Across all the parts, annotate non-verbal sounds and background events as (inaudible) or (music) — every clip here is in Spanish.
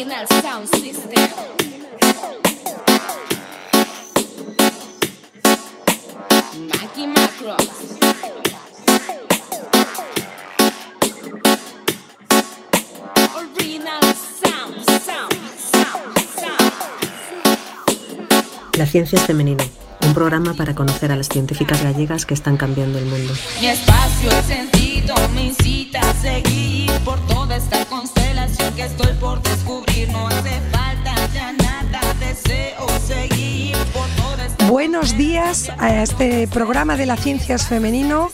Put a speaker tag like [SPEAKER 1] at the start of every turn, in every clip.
[SPEAKER 1] Original Sound System. Mikey Macros. Original Sound, Sound, Sound, Sound.
[SPEAKER 2] La ciencia es femenino, un programa para conocer a las científicas gallegas que están cambiando el mundo.
[SPEAKER 1] Mi espacio, el sentido a seguir por toda esta constelación que estoy por descubrir. No hace falta ya nada, deseo seguir por toda esta
[SPEAKER 3] Buenos días a este programa de la ciencia es femenino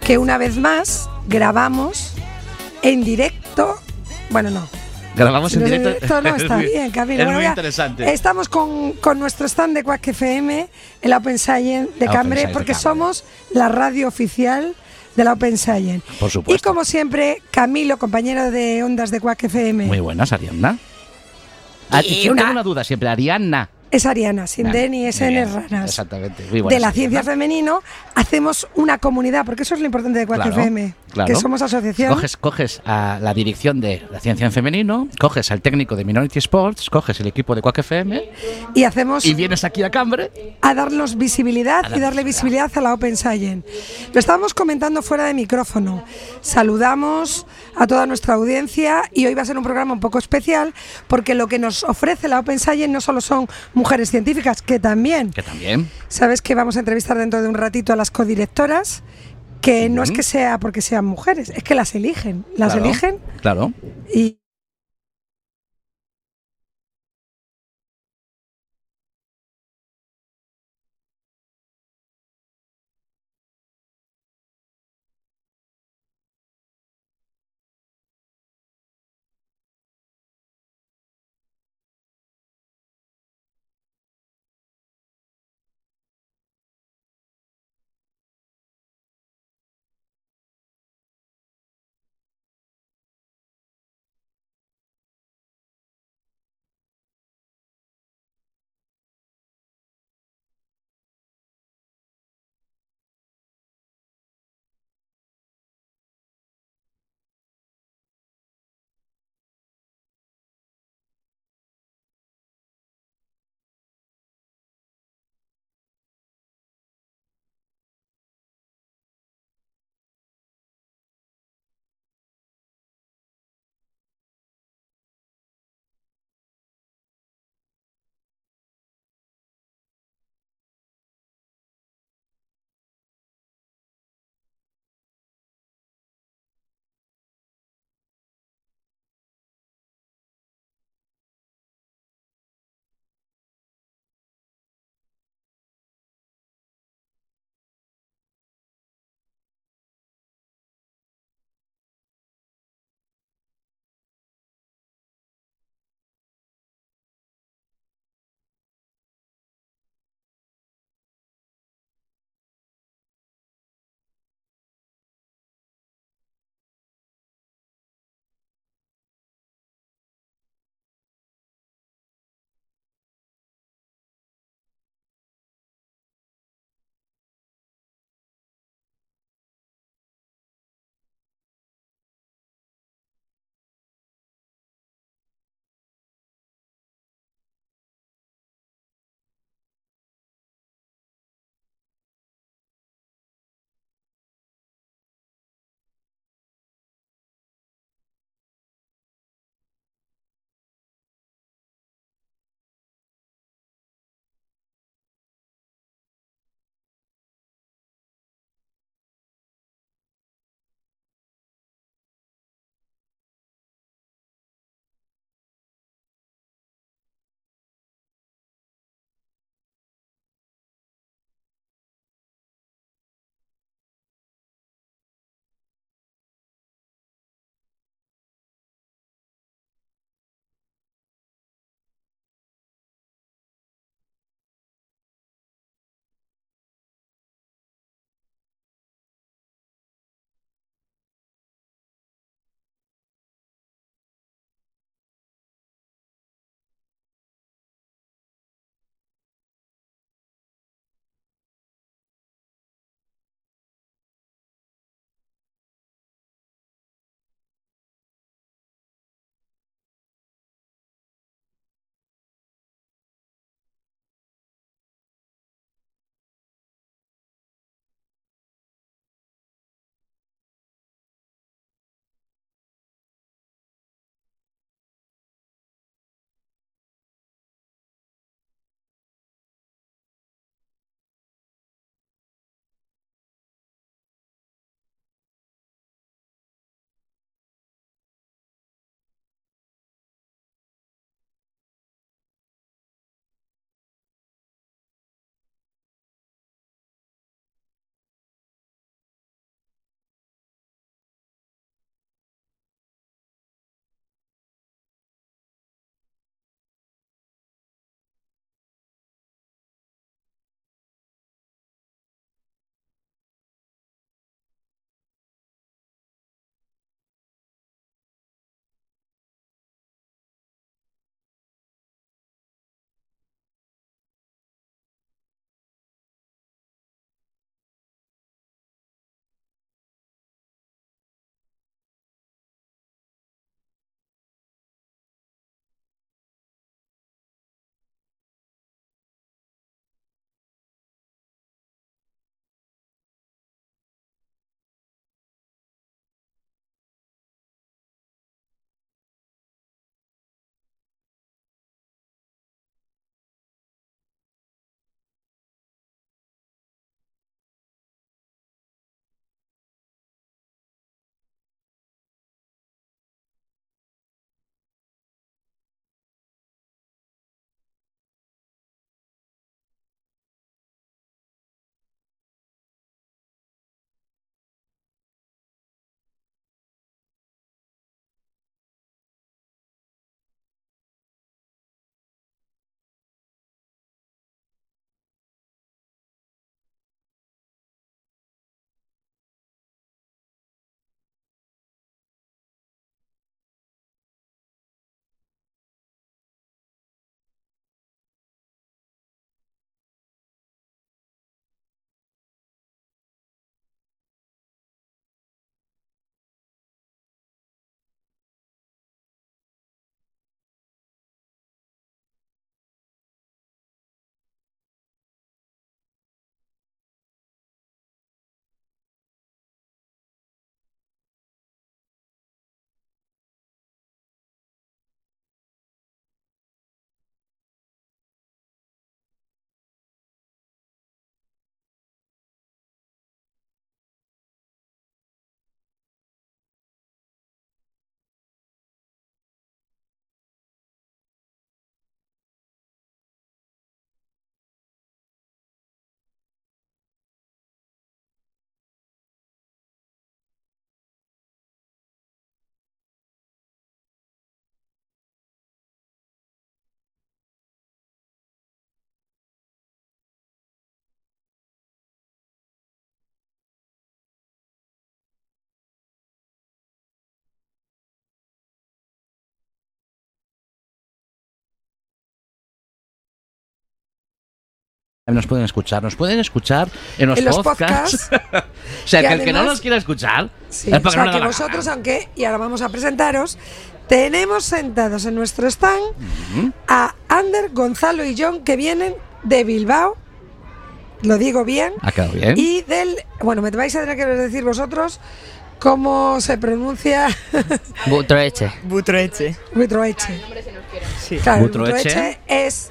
[SPEAKER 3] que una vez más grabamos en directo. Bueno, no.
[SPEAKER 4] Grabamos en
[SPEAKER 3] No sé,
[SPEAKER 4] directo.
[SPEAKER 3] No (laughs) está bien, Camilo.
[SPEAKER 4] Es
[SPEAKER 3] Bueno,
[SPEAKER 4] muy interesante.
[SPEAKER 3] Estamos con, con nuestro stand de Quack FM en la Open Science de
[SPEAKER 4] La
[SPEAKER 3] Cambre
[SPEAKER 4] Science de
[SPEAKER 3] porque
[SPEAKER 4] Cambre.
[SPEAKER 3] somos la radio oficial de la Open Science.
[SPEAKER 4] Por supuesto.
[SPEAKER 3] Y como siempre, Camilo, compañero de Ondas de Quack FM.
[SPEAKER 4] Muy buenas, Arianna. Ah,
[SPEAKER 3] Y
[SPEAKER 4] yo
[SPEAKER 3] una-
[SPEAKER 4] tengo una duda siempre, Arianna.
[SPEAKER 3] Es Ariana, sin D ni S
[SPEAKER 4] bien,
[SPEAKER 3] N raras.
[SPEAKER 4] Exactamente. Muy
[SPEAKER 3] de la ciencia femenino, hacemos una comunidad, porque eso es lo importante de Quack
[SPEAKER 4] Claro,
[SPEAKER 3] FM,
[SPEAKER 4] claro.
[SPEAKER 3] que somos asociación.
[SPEAKER 4] Coges, coges a la dirección de la ciencia en femenino, coges al técnico de Minority Sports, coges el equipo de Quack FM
[SPEAKER 3] y hacemos
[SPEAKER 4] y vienes aquí a Cambre.
[SPEAKER 3] a darnos visibilidad
[SPEAKER 4] A dar
[SPEAKER 3] y darle
[SPEAKER 4] visibilidad.
[SPEAKER 3] visibilidad a la Open Science. Lo estábamos comentando fuera de micrófono. Saludamos a toda nuestra audiencia y hoy va a ser un programa un poco especial porque lo que nos ofrece la Open Science no solo son mujeres científicas, que también.
[SPEAKER 4] Que también.
[SPEAKER 3] Sabes que vamos a entrevistar dentro de un ratito a las codirectoras, que no es que sea porque sean mujeres, es que las eligen. Las
[SPEAKER 4] Claro,
[SPEAKER 3] eligen
[SPEAKER 4] Claro.
[SPEAKER 3] y
[SPEAKER 4] nos pueden escuchar. Nos pueden escuchar en los,
[SPEAKER 3] En los
[SPEAKER 4] podcasts.
[SPEAKER 3] podcasts. (laughs)
[SPEAKER 4] o sea, que el que no nos quiera escuchar
[SPEAKER 3] Sí,
[SPEAKER 4] es
[SPEAKER 3] o sea
[SPEAKER 4] no
[SPEAKER 3] que
[SPEAKER 4] gana.
[SPEAKER 3] aunque, y ahora vamos a presentaros, tenemos sentados en nuestro stand a Ander, Gonzalo y John que vienen de Bilbao, lo digo bien,
[SPEAKER 4] Ha quedado bien.
[SPEAKER 3] y del, bueno, me vais a tener que decir vosotros cómo se pronuncia
[SPEAKER 5] Butroeche. (laughs)
[SPEAKER 6] Butroeche.
[SPEAKER 3] Butroeche.
[SPEAKER 6] Sí.
[SPEAKER 3] Claro, el
[SPEAKER 4] Butroeche.
[SPEAKER 3] Butroeche es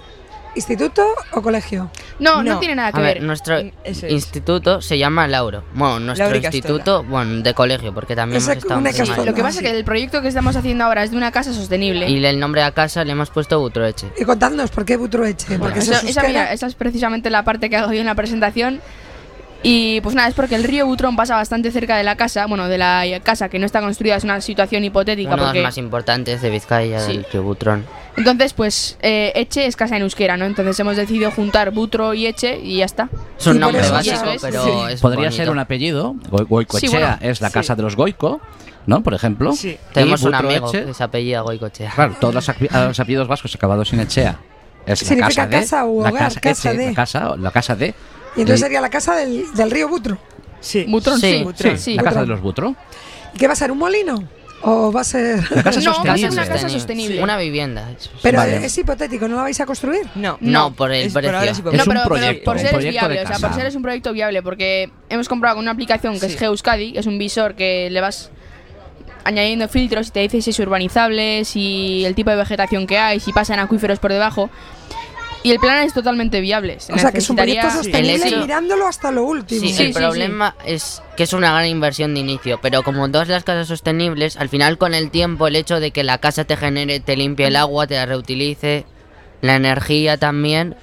[SPEAKER 3] instituto o colegio.
[SPEAKER 7] No, no,
[SPEAKER 6] No.
[SPEAKER 7] tiene nada que
[SPEAKER 5] A ver,
[SPEAKER 7] ver.
[SPEAKER 5] nuestro
[SPEAKER 6] Eso es.
[SPEAKER 5] instituto se llama Lauro. Bueno, nuestro instituto, bueno, de colegio, porque también
[SPEAKER 3] Ese-
[SPEAKER 5] hemos estado
[SPEAKER 3] una
[SPEAKER 5] primaria.
[SPEAKER 7] Lo que pasa
[SPEAKER 6] sí.
[SPEAKER 7] es que el proyecto que estamos haciendo ahora es de una casa sostenible.
[SPEAKER 5] Y el nombre a casa le hemos puesto Butroeche.
[SPEAKER 3] Y contadnos, ¿por qué Butroeche? Porque
[SPEAKER 7] Esa,
[SPEAKER 3] eso
[SPEAKER 7] esa, mira, esa es precisamente la parte que hago yo en la presentación. Y pues nada, es porque el río Butrón pasa bastante cerca de la casa, bueno, de la casa que no está construida, es una situación hipotética.
[SPEAKER 5] Uno de los
[SPEAKER 7] porque,
[SPEAKER 5] más importantes de Vizcaya,
[SPEAKER 7] Sí.
[SPEAKER 5] del río Butrón.
[SPEAKER 7] Entonces, pues, eh, Eche es casa en euskera, ¿no? Entonces hemos decidido juntar Butro y Eche y ya está.
[SPEAKER 5] Es un nombre básico,
[SPEAKER 7] es.
[SPEAKER 5] pero
[SPEAKER 3] Sí.
[SPEAKER 5] es
[SPEAKER 4] Podría
[SPEAKER 5] bonito.
[SPEAKER 4] ser un apellido. Go- Goicoechea
[SPEAKER 7] Sí, bueno,
[SPEAKER 4] es la
[SPEAKER 6] sí.
[SPEAKER 4] casa de los Goico, ¿no? Por ejemplo.
[SPEAKER 6] Sí.
[SPEAKER 5] Tenemos un amigo
[SPEAKER 4] Butroeche,
[SPEAKER 5] que se apellida Goicochea.
[SPEAKER 4] Claro, todos los, los apellidos vascos acabados en Echea. Es la casa de.
[SPEAKER 3] casa o
[SPEAKER 4] la
[SPEAKER 3] hogar,
[SPEAKER 4] casa,
[SPEAKER 3] casa
[SPEAKER 4] Eche,
[SPEAKER 3] de.
[SPEAKER 4] La casa, la casa de.
[SPEAKER 3] Y entonces sería la casa del, del río Butro.
[SPEAKER 6] Sí.
[SPEAKER 7] Butrón,
[SPEAKER 5] Sí,
[SPEAKER 7] sí.
[SPEAKER 6] Butrón.
[SPEAKER 7] sí.
[SPEAKER 4] la casa de los Butro.
[SPEAKER 3] ¿Y qué va a ser? ¿Un molino? ¿O va a ser.?
[SPEAKER 4] La casa
[SPEAKER 7] No, va a ser
[SPEAKER 4] sostenible.
[SPEAKER 7] una casa sostenible.
[SPEAKER 5] Una vivienda. eso sí.
[SPEAKER 3] Pero
[SPEAKER 4] Vale.
[SPEAKER 3] es hipotético, ¿no la vais a construir?
[SPEAKER 6] No.
[SPEAKER 5] No, por el
[SPEAKER 6] Es-
[SPEAKER 5] precio.
[SPEAKER 6] es
[SPEAKER 7] No,
[SPEAKER 4] un
[SPEAKER 7] pero, pero
[SPEAKER 4] proyecto,
[SPEAKER 7] por
[SPEAKER 4] un
[SPEAKER 7] ser es viable, o sea, por ser es un proyecto viable, porque hemos comprado una aplicación que es
[SPEAKER 6] Sí.
[SPEAKER 7] Geeuskadi, que es un visor que le vas añadiendo filtros y te dice si es urbanizable, si el tipo de vegetación que hay, si pasan acuíferos por debajo. Y el plan es totalmente viable. Se
[SPEAKER 3] O sea, que es un proyecto sostenible mirándolo hasta lo último.
[SPEAKER 5] Sí,
[SPEAKER 7] Sí,
[SPEAKER 5] el
[SPEAKER 7] sí,
[SPEAKER 5] problema es que es una gran inversión de inicio, pero como todas las casas sostenibles, al final con el tiempo el hecho de que la casa te genere, te limpie el agua, te la reutilice, la energía también,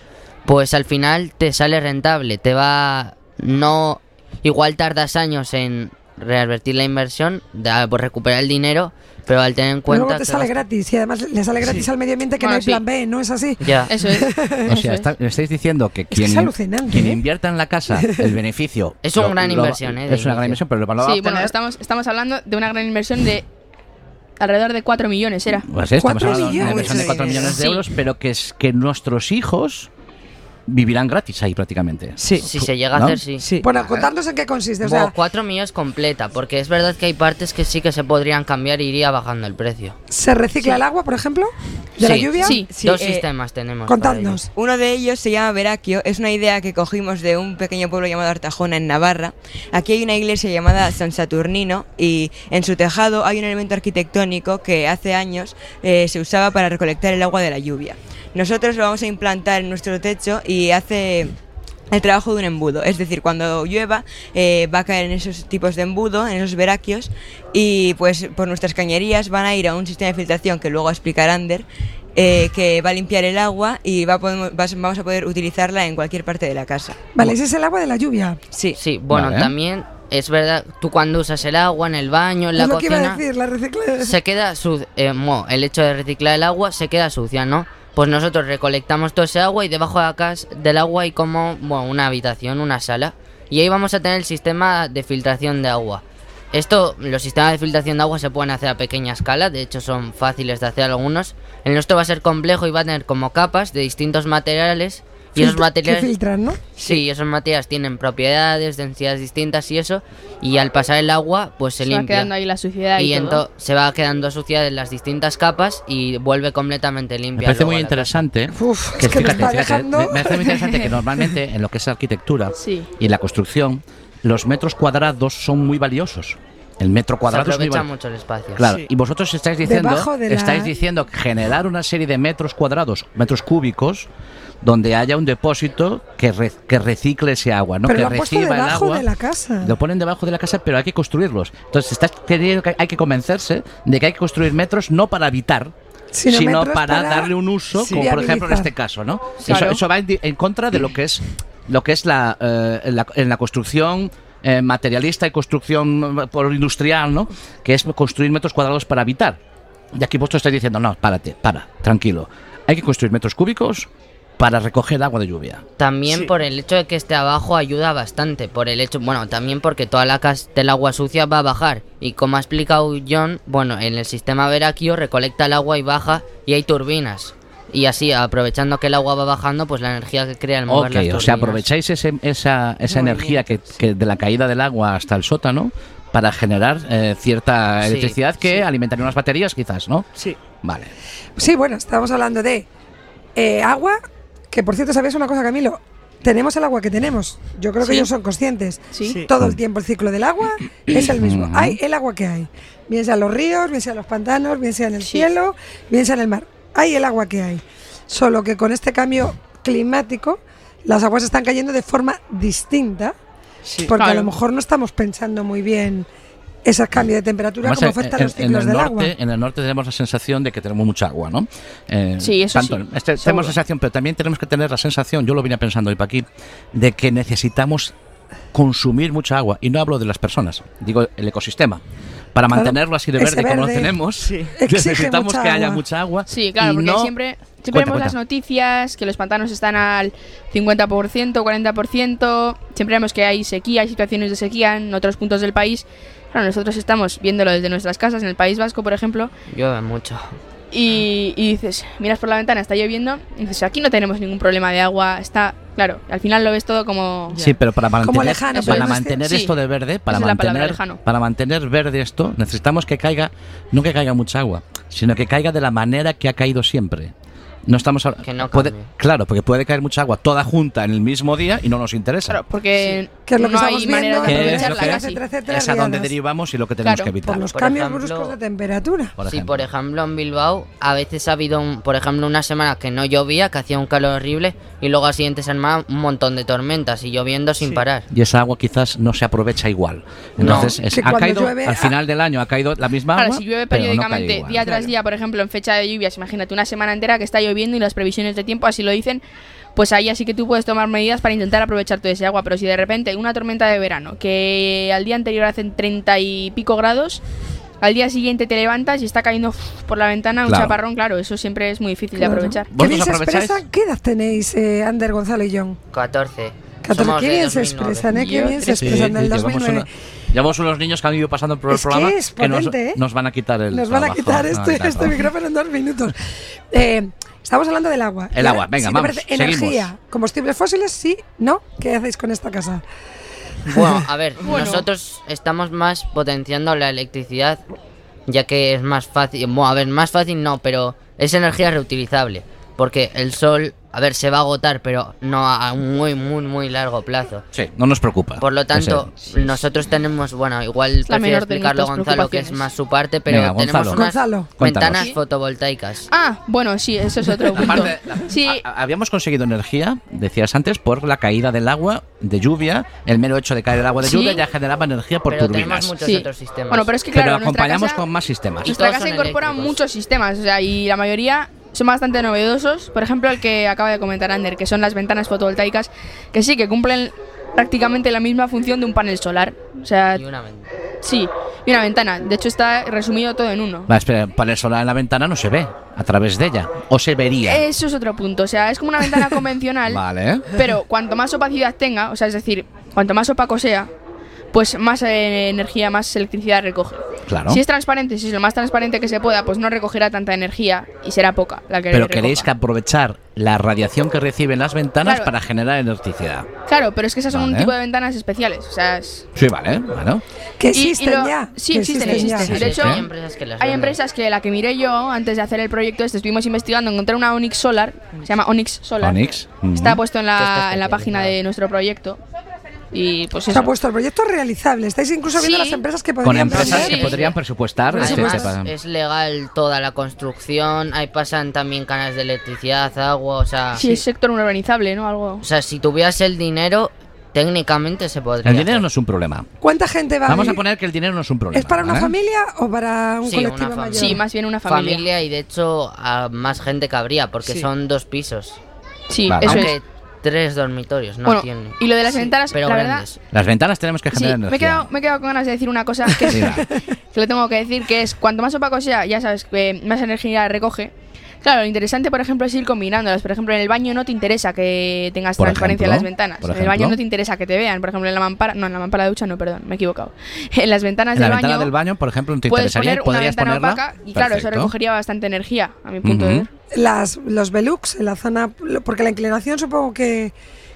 [SPEAKER 5] pues al final te sale rentable, te va no igual tardas años en revertir la inversión, de por recuperar el dinero, pero al tener en
[SPEAKER 3] Pero
[SPEAKER 5] cuenta
[SPEAKER 3] luego te
[SPEAKER 5] que
[SPEAKER 3] sale
[SPEAKER 5] vas-
[SPEAKER 3] gratis y además le sale gratis al medio ambiente que no
[SPEAKER 7] Bueno,
[SPEAKER 3] hay
[SPEAKER 7] sí.
[SPEAKER 3] plan B, ¿no es así?
[SPEAKER 5] ya
[SPEAKER 7] Eso es. (laughs)
[SPEAKER 4] O sea,
[SPEAKER 7] es.
[SPEAKER 4] está- me estáis diciendo que
[SPEAKER 3] que
[SPEAKER 4] quien,
[SPEAKER 3] es alucinante,
[SPEAKER 4] quien
[SPEAKER 3] ¿eh?
[SPEAKER 4] invierta en la casa, (laughs) el beneficio.
[SPEAKER 5] Es una gran inversión, ¿eh?
[SPEAKER 4] Es una gran inversión, pero lo va a
[SPEAKER 7] Sí,
[SPEAKER 4] obtener.
[SPEAKER 7] bueno, estamos, estamos hablando de una gran inversión de alrededor de 4 millones, era.
[SPEAKER 4] Pues sí, estamos
[SPEAKER 3] Cuatro
[SPEAKER 4] hablando de una
[SPEAKER 3] millones.
[SPEAKER 4] inversión de 4
[SPEAKER 6] Mucho
[SPEAKER 4] millones de euros, pero que es que nuestros hijos vivirán gratis ahí prácticamente.
[SPEAKER 6] Sí.
[SPEAKER 5] si se llega
[SPEAKER 4] ¿No?
[SPEAKER 5] a hacer, sí.
[SPEAKER 6] Sí.
[SPEAKER 3] Bueno, contadnos en qué consiste. O
[SPEAKER 5] Bueno,
[SPEAKER 3] sea,
[SPEAKER 5] 4 millones completa, porque es verdad que hay partes que sí que se podrían cambiar y iría bajando el precio.
[SPEAKER 3] ¿se recicla el agua, por ejemplo? ¿De la
[SPEAKER 5] Sí.
[SPEAKER 3] lluvia?
[SPEAKER 7] Sí.
[SPEAKER 6] Sí,
[SPEAKER 5] Dos
[SPEAKER 6] eh,
[SPEAKER 5] sistemas tenemos.
[SPEAKER 3] Contadnos.
[SPEAKER 6] Uno de ellos se llama Veraquio, es una idea que cogimos de un pequeño pueblo llamado Artajona en Navarra. Aquí hay una iglesia llamada San Saturnino y en su tejado hay un elemento arquitectónico que hace años eh, se usaba para recolectar el agua de la lluvia. Nosotros lo vamos a implantar en nuestro techo y hace el trabajo de un embudo. Es decir, cuando llueva eh, va a caer en esos tipos de embudo, en esos veraquios, y pues por nuestras cañerías van a ir a un sistema de filtración que luego va a explicar Ander, eh, que va a limpiar el agua y va a podemos- vas- vamos a poder utilizarla en cualquier parte de la casa.
[SPEAKER 3] Vale, ese es el agua de la lluvia.
[SPEAKER 6] Sí.
[SPEAKER 5] Sí, bueno,
[SPEAKER 4] Vale.
[SPEAKER 5] también es verdad, tú cuando usas el agua en el baño, en la
[SPEAKER 3] es lo que iba
[SPEAKER 5] cocina,
[SPEAKER 3] a decir, la recicla.
[SPEAKER 5] se queda sucia. el hecho de reciclar el agua se queda sucia, ¿no? Pues nosotros recolectamos todo ese agua y debajo de cas- del agua hay como una habitación, una sala. Y ahí vamos a tener el sistema de filtración de agua. Esto, los sistemas de filtración de agua se pueden hacer a pequeña escala, de hecho son fáciles de hacer algunos. El nuestro va a ser complejo y va a tener como capas de distintos materiales. Y esos materiales...
[SPEAKER 3] Que filtran, ¿no?
[SPEAKER 5] Sí, esos materiales tienen propiedades, densidades distintas y eso. Y al pasar el agua, pues se,
[SPEAKER 7] Se va
[SPEAKER 5] limpia.
[SPEAKER 7] quedando ahí la suciedad y,
[SPEAKER 5] y
[SPEAKER 7] todo.
[SPEAKER 5] se va quedando sucia en las distintas capas y vuelve completamente
[SPEAKER 4] Me
[SPEAKER 5] limpia.
[SPEAKER 4] parece
[SPEAKER 5] luego
[SPEAKER 4] muy interesante.
[SPEAKER 3] Uf, es que me está dejando.
[SPEAKER 4] me, me parece muy interesante que (laughs) normalmente en lo que es arquitectura
[SPEAKER 7] Sí.
[SPEAKER 4] y la construcción, los metros cuadrados son muy valiosos. El metro cuadrado
[SPEAKER 5] se
[SPEAKER 4] es muy
[SPEAKER 5] aprovecha mucho el espacio.
[SPEAKER 4] Claro,
[SPEAKER 6] Sí.
[SPEAKER 4] y vosotros estáis diciendo,
[SPEAKER 3] de la-
[SPEAKER 4] estáis diciendo que generar una serie de metros cuadrados, metros cúbicos, donde haya un depósito que, re- que recicle ese agua, ¿no?
[SPEAKER 3] Pero
[SPEAKER 4] que
[SPEAKER 3] lo han puesto
[SPEAKER 4] reciba el
[SPEAKER 3] debajo
[SPEAKER 4] agua.
[SPEAKER 3] de la casa.
[SPEAKER 4] Lo ponen debajo de la casa, pero hay que construirlos. Entonces, estás queriendo que hay que convencerse de que hay que construir metros no para habitar,
[SPEAKER 3] Sino
[SPEAKER 4] para,
[SPEAKER 3] para
[SPEAKER 4] darle un uso,
[SPEAKER 6] Sí.
[SPEAKER 4] como por ejemplo en este caso, ¿no?
[SPEAKER 7] Claro.
[SPEAKER 4] Eso, eso va en, contra de lo que es lo que es la, eh, la- en la construcción eh, materialista y construcción eh, por industrial, ¿no? Que es construir metros cuadrados para habitar. Y aquí vosotros estáis diciendo, no, párate, para, tranquilo. Hay que construir metros cúbicos para recoger agua de lluvia.
[SPEAKER 5] También
[SPEAKER 6] Sí.
[SPEAKER 5] por el hecho de que esté abajo ayuda bastante. Por el hecho, bueno, también porque toda la cas del agua sucia va a bajar. Y como ha explicado John, bueno, en el sistema Veraquio recolecta el agua y baja y hay turbinas. Y así, aprovechando que el agua va bajando, pues la energía que crea el mover
[SPEAKER 4] Ok,
[SPEAKER 5] las
[SPEAKER 4] o sea, aprovecháis ese- esa, esa energía que, que de la caída del agua hasta el sótano para generar eh, cierta
[SPEAKER 5] Sí,
[SPEAKER 4] electricidad que
[SPEAKER 5] sí.
[SPEAKER 4] alimentaría unas baterías, quizás, ¿no?
[SPEAKER 6] Sí.
[SPEAKER 4] Vale.
[SPEAKER 3] Sí, bueno, estamos hablando de eh, agua, que por cierto, ¿sabías una cosa, Camilo? Tenemos el agua que tenemos. Yo creo que ellos son conscientes.
[SPEAKER 7] Sí.
[SPEAKER 6] Sí.
[SPEAKER 3] Todo el tiempo el ciclo del agua es el mismo. Hay el agua que hay. Bien sea en los ríos, bien sea en los pantanos, bien sea en el
[SPEAKER 7] Sí.
[SPEAKER 3] cielo, bien sea en el mar. Hay el agua que hay. Solo que con este cambio climático, las aguas están cayendo de forma distinta,
[SPEAKER 6] Sí.
[SPEAKER 3] porque a lo mejor no estamos pensando muy bien esos cambios de temperatura,
[SPEAKER 4] Además,
[SPEAKER 3] cómo
[SPEAKER 4] en-
[SPEAKER 3] afectan
[SPEAKER 4] en,
[SPEAKER 3] los
[SPEAKER 4] en
[SPEAKER 3] ciclos
[SPEAKER 4] el
[SPEAKER 3] del
[SPEAKER 4] norte,
[SPEAKER 3] agua.
[SPEAKER 4] en el norte tenemos la sensación de que tenemos mucha agua, ¿no? Eh,
[SPEAKER 7] Sí, eso
[SPEAKER 4] tanto-
[SPEAKER 7] sí,
[SPEAKER 4] este- tenemos la sensación, pero también tenemos que tener la sensación, yo lo vine pensando hoy para aquí, de que necesitamos consumir mucha agua. Y no hablo de las personas, digo el ecosistema. Para
[SPEAKER 3] Claro,
[SPEAKER 4] mantenerlo así de
[SPEAKER 3] ese
[SPEAKER 4] verde, como lo
[SPEAKER 3] verde
[SPEAKER 4] tenemos, (laughs)
[SPEAKER 6] Sí. (laughs)
[SPEAKER 4] Necesitamos que haya mucha agua.
[SPEAKER 7] Sí, claro,
[SPEAKER 4] y
[SPEAKER 7] porque
[SPEAKER 4] no-
[SPEAKER 7] siempre, siempre
[SPEAKER 4] Cuenta,
[SPEAKER 7] vemos las noticias que los pantanos están al 50%, 40%. Siempre vemos que hay sequía, hay situaciones de sequía en otros puntos del país. Claro, nosotros estamos viéndolo desde nuestras casas, en el País Vasco, por ejemplo,
[SPEAKER 5] Llueve mucho.
[SPEAKER 7] y, y dices, miras por la ventana, está lloviendo, y dices, aquí no tenemos ningún problema de agua, está, claro, al final lo ves todo como...
[SPEAKER 4] Sí, pero para mantener,
[SPEAKER 3] lejano,
[SPEAKER 4] para mantener esto
[SPEAKER 7] Sí,
[SPEAKER 4] de verde, para mantener, para mantener verde esto, necesitamos que caiga, no que caiga mucha agua, sino que caiga de la manera que ha caído siempre. No estamos a-
[SPEAKER 5] Que no
[SPEAKER 4] puede, claro, porque puede caer mucha agua toda junta en el mismo día y no nos interesa.
[SPEAKER 7] Claro, porque
[SPEAKER 3] Que es lo que
[SPEAKER 7] no
[SPEAKER 3] estamos
[SPEAKER 7] hay manera
[SPEAKER 3] viendo
[SPEAKER 7] de
[SPEAKER 4] es
[SPEAKER 7] aprovecharla
[SPEAKER 4] que-
[SPEAKER 7] casi.
[SPEAKER 4] es a donde derivamos y lo que tenemos
[SPEAKER 7] Claro,
[SPEAKER 4] que evitar.
[SPEAKER 3] Por los
[SPEAKER 5] Por
[SPEAKER 3] cambios
[SPEAKER 5] ejemplo-
[SPEAKER 3] bruscos de temperatura.
[SPEAKER 4] por
[SPEAKER 5] sí,
[SPEAKER 4] ejemplo.
[SPEAKER 5] por ejemplo, en Bilbao a veces ha habido, un- por ejemplo, una semana que no llovía, que hacía un calor horrible, y luego a siguiente semana un montón de tormentas y lloviendo sin
[SPEAKER 6] Sí.
[SPEAKER 5] parar.
[SPEAKER 4] Y esa agua quizás no se aprovecha igual. Entonces, es-
[SPEAKER 3] Que
[SPEAKER 4] ha caído,
[SPEAKER 3] llueve,
[SPEAKER 4] al
[SPEAKER 3] ah,
[SPEAKER 4] final del año ha caído la misma agua.
[SPEAKER 7] Claro, si llueve
[SPEAKER 4] no
[SPEAKER 7] periódicamente,
[SPEAKER 4] igual.
[SPEAKER 7] día tras día, por ejemplo, en fecha de lluvias, imagínate una semana entera que está lloviendo y las previsiones de tiempo así lo dicen, pues ahí así que tú puedes tomar medidas para intentar aprovechar toda esa agua. Pero si de repente una tormenta de verano, que al día anterior hacen 30 y pico grados, al día siguiente te levantas y está cayendo por la ventana un
[SPEAKER 4] Claro.
[SPEAKER 7] chaparrón, claro, eso siempre es muy difícil
[SPEAKER 3] Claro.
[SPEAKER 7] de aprovechar.
[SPEAKER 3] ¿Qué. ¿Qué edad tenéis, eh, Ander, Gonzalo y John?
[SPEAKER 5] 14.
[SPEAKER 3] 14.
[SPEAKER 5] Somos
[SPEAKER 3] Qué bien se
[SPEAKER 5] 2009.
[SPEAKER 3] expresan, ¿eh? Qué bien se expresan del
[SPEAKER 4] llevamos
[SPEAKER 3] 2009.
[SPEAKER 4] una- llevamos unos niños que han ido pasando por el
[SPEAKER 3] Es que
[SPEAKER 4] programa
[SPEAKER 3] es
[SPEAKER 4] que nos,
[SPEAKER 3] potente, ¿eh?
[SPEAKER 4] nos van a quitar el
[SPEAKER 3] Nos van a
[SPEAKER 4] trabajo,
[SPEAKER 3] quitar
[SPEAKER 4] van a
[SPEAKER 3] este,
[SPEAKER 4] quitar
[SPEAKER 3] este
[SPEAKER 4] trabajo.
[SPEAKER 3] micrófono en dos minutos. Eh, estamos hablando del agua.
[SPEAKER 4] El agua, venga,
[SPEAKER 3] si te
[SPEAKER 4] vamos,
[SPEAKER 3] parece,
[SPEAKER 4] seguimos.
[SPEAKER 3] Energía, combustibles fósiles, sí, no. ¿Qué hacéis con esta casa?
[SPEAKER 5] Bueno, a ver, (laughs)
[SPEAKER 7] Bueno.
[SPEAKER 5] nosotros estamos más potenciando la electricidad, ya que es más fácil. Bueno, a ver, más fácil no, pero es energía reutilizable. Porque el sol, a ver, se va a agotar, pero no a muy, muy, muy largo plazo.
[SPEAKER 4] Sí, no nos preocupa.
[SPEAKER 5] Por lo tanto, nosotros tenemos, bueno, igual
[SPEAKER 7] la
[SPEAKER 5] prefiero explicarlo Gonzalo, que es más su parte, pero
[SPEAKER 4] Venga,
[SPEAKER 5] tenemos
[SPEAKER 4] Gonzalo.
[SPEAKER 5] unas
[SPEAKER 3] Gonzalo.
[SPEAKER 4] Cuéntanos.
[SPEAKER 5] ventanas
[SPEAKER 4] Sí.
[SPEAKER 5] fotovoltaicas.
[SPEAKER 7] Ah, bueno, sí, eso es otro punto.
[SPEAKER 4] Aparte,
[SPEAKER 7] Sí,
[SPEAKER 4] habíamos conseguido energía, decías antes, por la caída del agua de lluvia. El mero hecho de caer el agua de
[SPEAKER 7] Sí.
[SPEAKER 4] lluvia ya generaba energía por
[SPEAKER 5] pero
[SPEAKER 4] turbinas.
[SPEAKER 5] tenemos muchos
[SPEAKER 7] Sí.
[SPEAKER 5] otros sistemas.
[SPEAKER 7] bueno, pero es que claro,
[SPEAKER 4] acompañamos
[SPEAKER 7] casa-
[SPEAKER 4] con más sistemas.
[SPEAKER 5] Y
[SPEAKER 7] Nuestra casa incorpora
[SPEAKER 5] eléctricos.
[SPEAKER 7] muchos sistemas, o sea, y la mayoría son bastante novedosos. Por ejemplo, el que acaba de comentar Ander, que son las ventanas fotovoltaicas, que sí, que cumplen prácticamente la misma función de un panel solar. O sea,
[SPEAKER 5] Y una ventana.
[SPEAKER 7] sí, y una ventana. De hecho, está resumido todo en uno.
[SPEAKER 4] Va, espera, para el solar en la ventana no se ve a través de ella. O se vería.
[SPEAKER 7] Eso es otro punto. O sea, es como una ventana (laughs) convencional,
[SPEAKER 4] Vale.
[SPEAKER 7] pero cuanto más opacidad tenga, o sea, es decir, cuanto más opaco sea, pues más eh, energía, más electricidad recoge.
[SPEAKER 4] Claro.
[SPEAKER 7] Si es transparente, si es lo más transparente que se pueda, pues no recogerá tanta energía y será poca la que
[SPEAKER 4] Pero
[SPEAKER 7] recoja.
[SPEAKER 4] queréis que aprovechar la radiación que reciben las ventanas
[SPEAKER 7] Claro.
[SPEAKER 4] para generar electricidad.
[SPEAKER 7] Claro, pero es que esas son un tipo de ventanas especiales. O sea, es...
[SPEAKER 4] Sí, vale. Bueno.
[SPEAKER 3] Que
[SPEAKER 7] Y- y
[SPEAKER 3] existen
[SPEAKER 7] lo-
[SPEAKER 3] ya.
[SPEAKER 7] sí, existen, existen.
[SPEAKER 5] Sí,
[SPEAKER 7] De hecho,
[SPEAKER 5] hay empresas que las
[SPEAKER 7] Hay empresas que la que miré yo antes de hacer el proyecto este, estuvimos investigando, encontré una Onyx Solar, se llama Onyx Solar.
[SPEAKER 4] Onyx.
[SPEAKER 7] Está puesto en la, en la página de nuestro proyecto. Y pues
[SPEAKER 3] Se
[SPEAKER 7] eso.
[SPEAKER 3] ha puesto el proyecto realizable. Estáis incluso viendo
[SPEAKER 7] Sí.
[SPEAKER 3] las empresas que
[SPEAKER 4] Con
[SPEAKER 3] podrían
[SPEAKER 4] empresas
[SPEAKER 3] poner.
[SPEAKER 4] que podrían presupuestar. este,
[SPEAKER 5] Además,
[SPEAKER 4] para-
[SPEAKER 5] es legal toda la construcción, ahí pasan también canales de electricidad, agua, o sea...
[SPEAKER 7] Sí, es sector urbanizable, ¿no? Algo.
[SPEAKER 5] O sea, si tuvieras el dinero, técnicamente se podría
[SPEAKER 4] El dinero
[SPEAKER 5] hacer.
[SPEAKER 4] no es un problema.
[SPEAKER 3] ¿Cuánta gente va
[SPEAKER 4] Vamos a
[SPEAKER 3] vivir?
[SPEAKER 4] poner que el dinero no es un problema.
[SPEAKER 3] ¿Es para una familia o para un
[SPEAKER 5] Sí,
[SPEAKER 3] colectivo
[SPEAKER 5] una
[SPEAKER 3] mayor?
[SPEAKER 7] Sí, más bien una familia.
[SPEAKER 5] Familia y de hecho a más gente cabría, porque
[SPEAKER 6] Sí.
[SPEAKER 5] son dos pisos.
[SPEAKER 7] Sí,
[SPEAKER 4] Vale.
[SPEAKER 7] eso
[SPEAKER 5] Aunque
[SPEAKER 7] es.
[SPEAKER 5] Tres dormitorios, no
[SPEAKER 7] bueno,
[SPEAKER 5] tiene.
[SPEAKER 7] y lo de las ventanas,
[SPEAKER 5] Pero
[SPEAKER 7] la verdad.
[SPEAKER 4] Las ventanas tenemos que
[SPEAKER 7] Sí,
[SPEAKER 4] generar
[SPEAKER 7] me he, quedado, me he quedado con ganas de decir una cosa (laughs) que, es- (laughs) que lo tengo que decir, que es cuanto más opaco sea, ya sabes, que más energía recoge. Claro, lo interesante, por ejemplo, es ir combinándolas. Por ejemplo, en el baño no te interesa que tengas
[SPEAKER 4] Por
[SPEAKER 7] transparencia en las ventanas. En el baño no te interesa que te vean. Por ejemplo, en la mampara, no, en la mampara de ducha no, perdón, me he equivocado. (laughs) En las ventanas
[SPEAKER 4] En la
[SPEAKER 7] del
[SPEAKER 4] ventana
[SPEAKER 7] baño
[SPEAKER 4] del baño, por ejemplo, no te
[SPEAKER 7] puedes
[SPEAKER 4] interesaría
[SPEAKER 7] poner una ventana
[SPEAKER 4] ponerla.
[SPEAKER 7] opaca y claro, eso recogería bastante energía, a mi punto de ver.
[SPEAKER 3] Las, los Velux en la zona, porque la inclinación supongo que,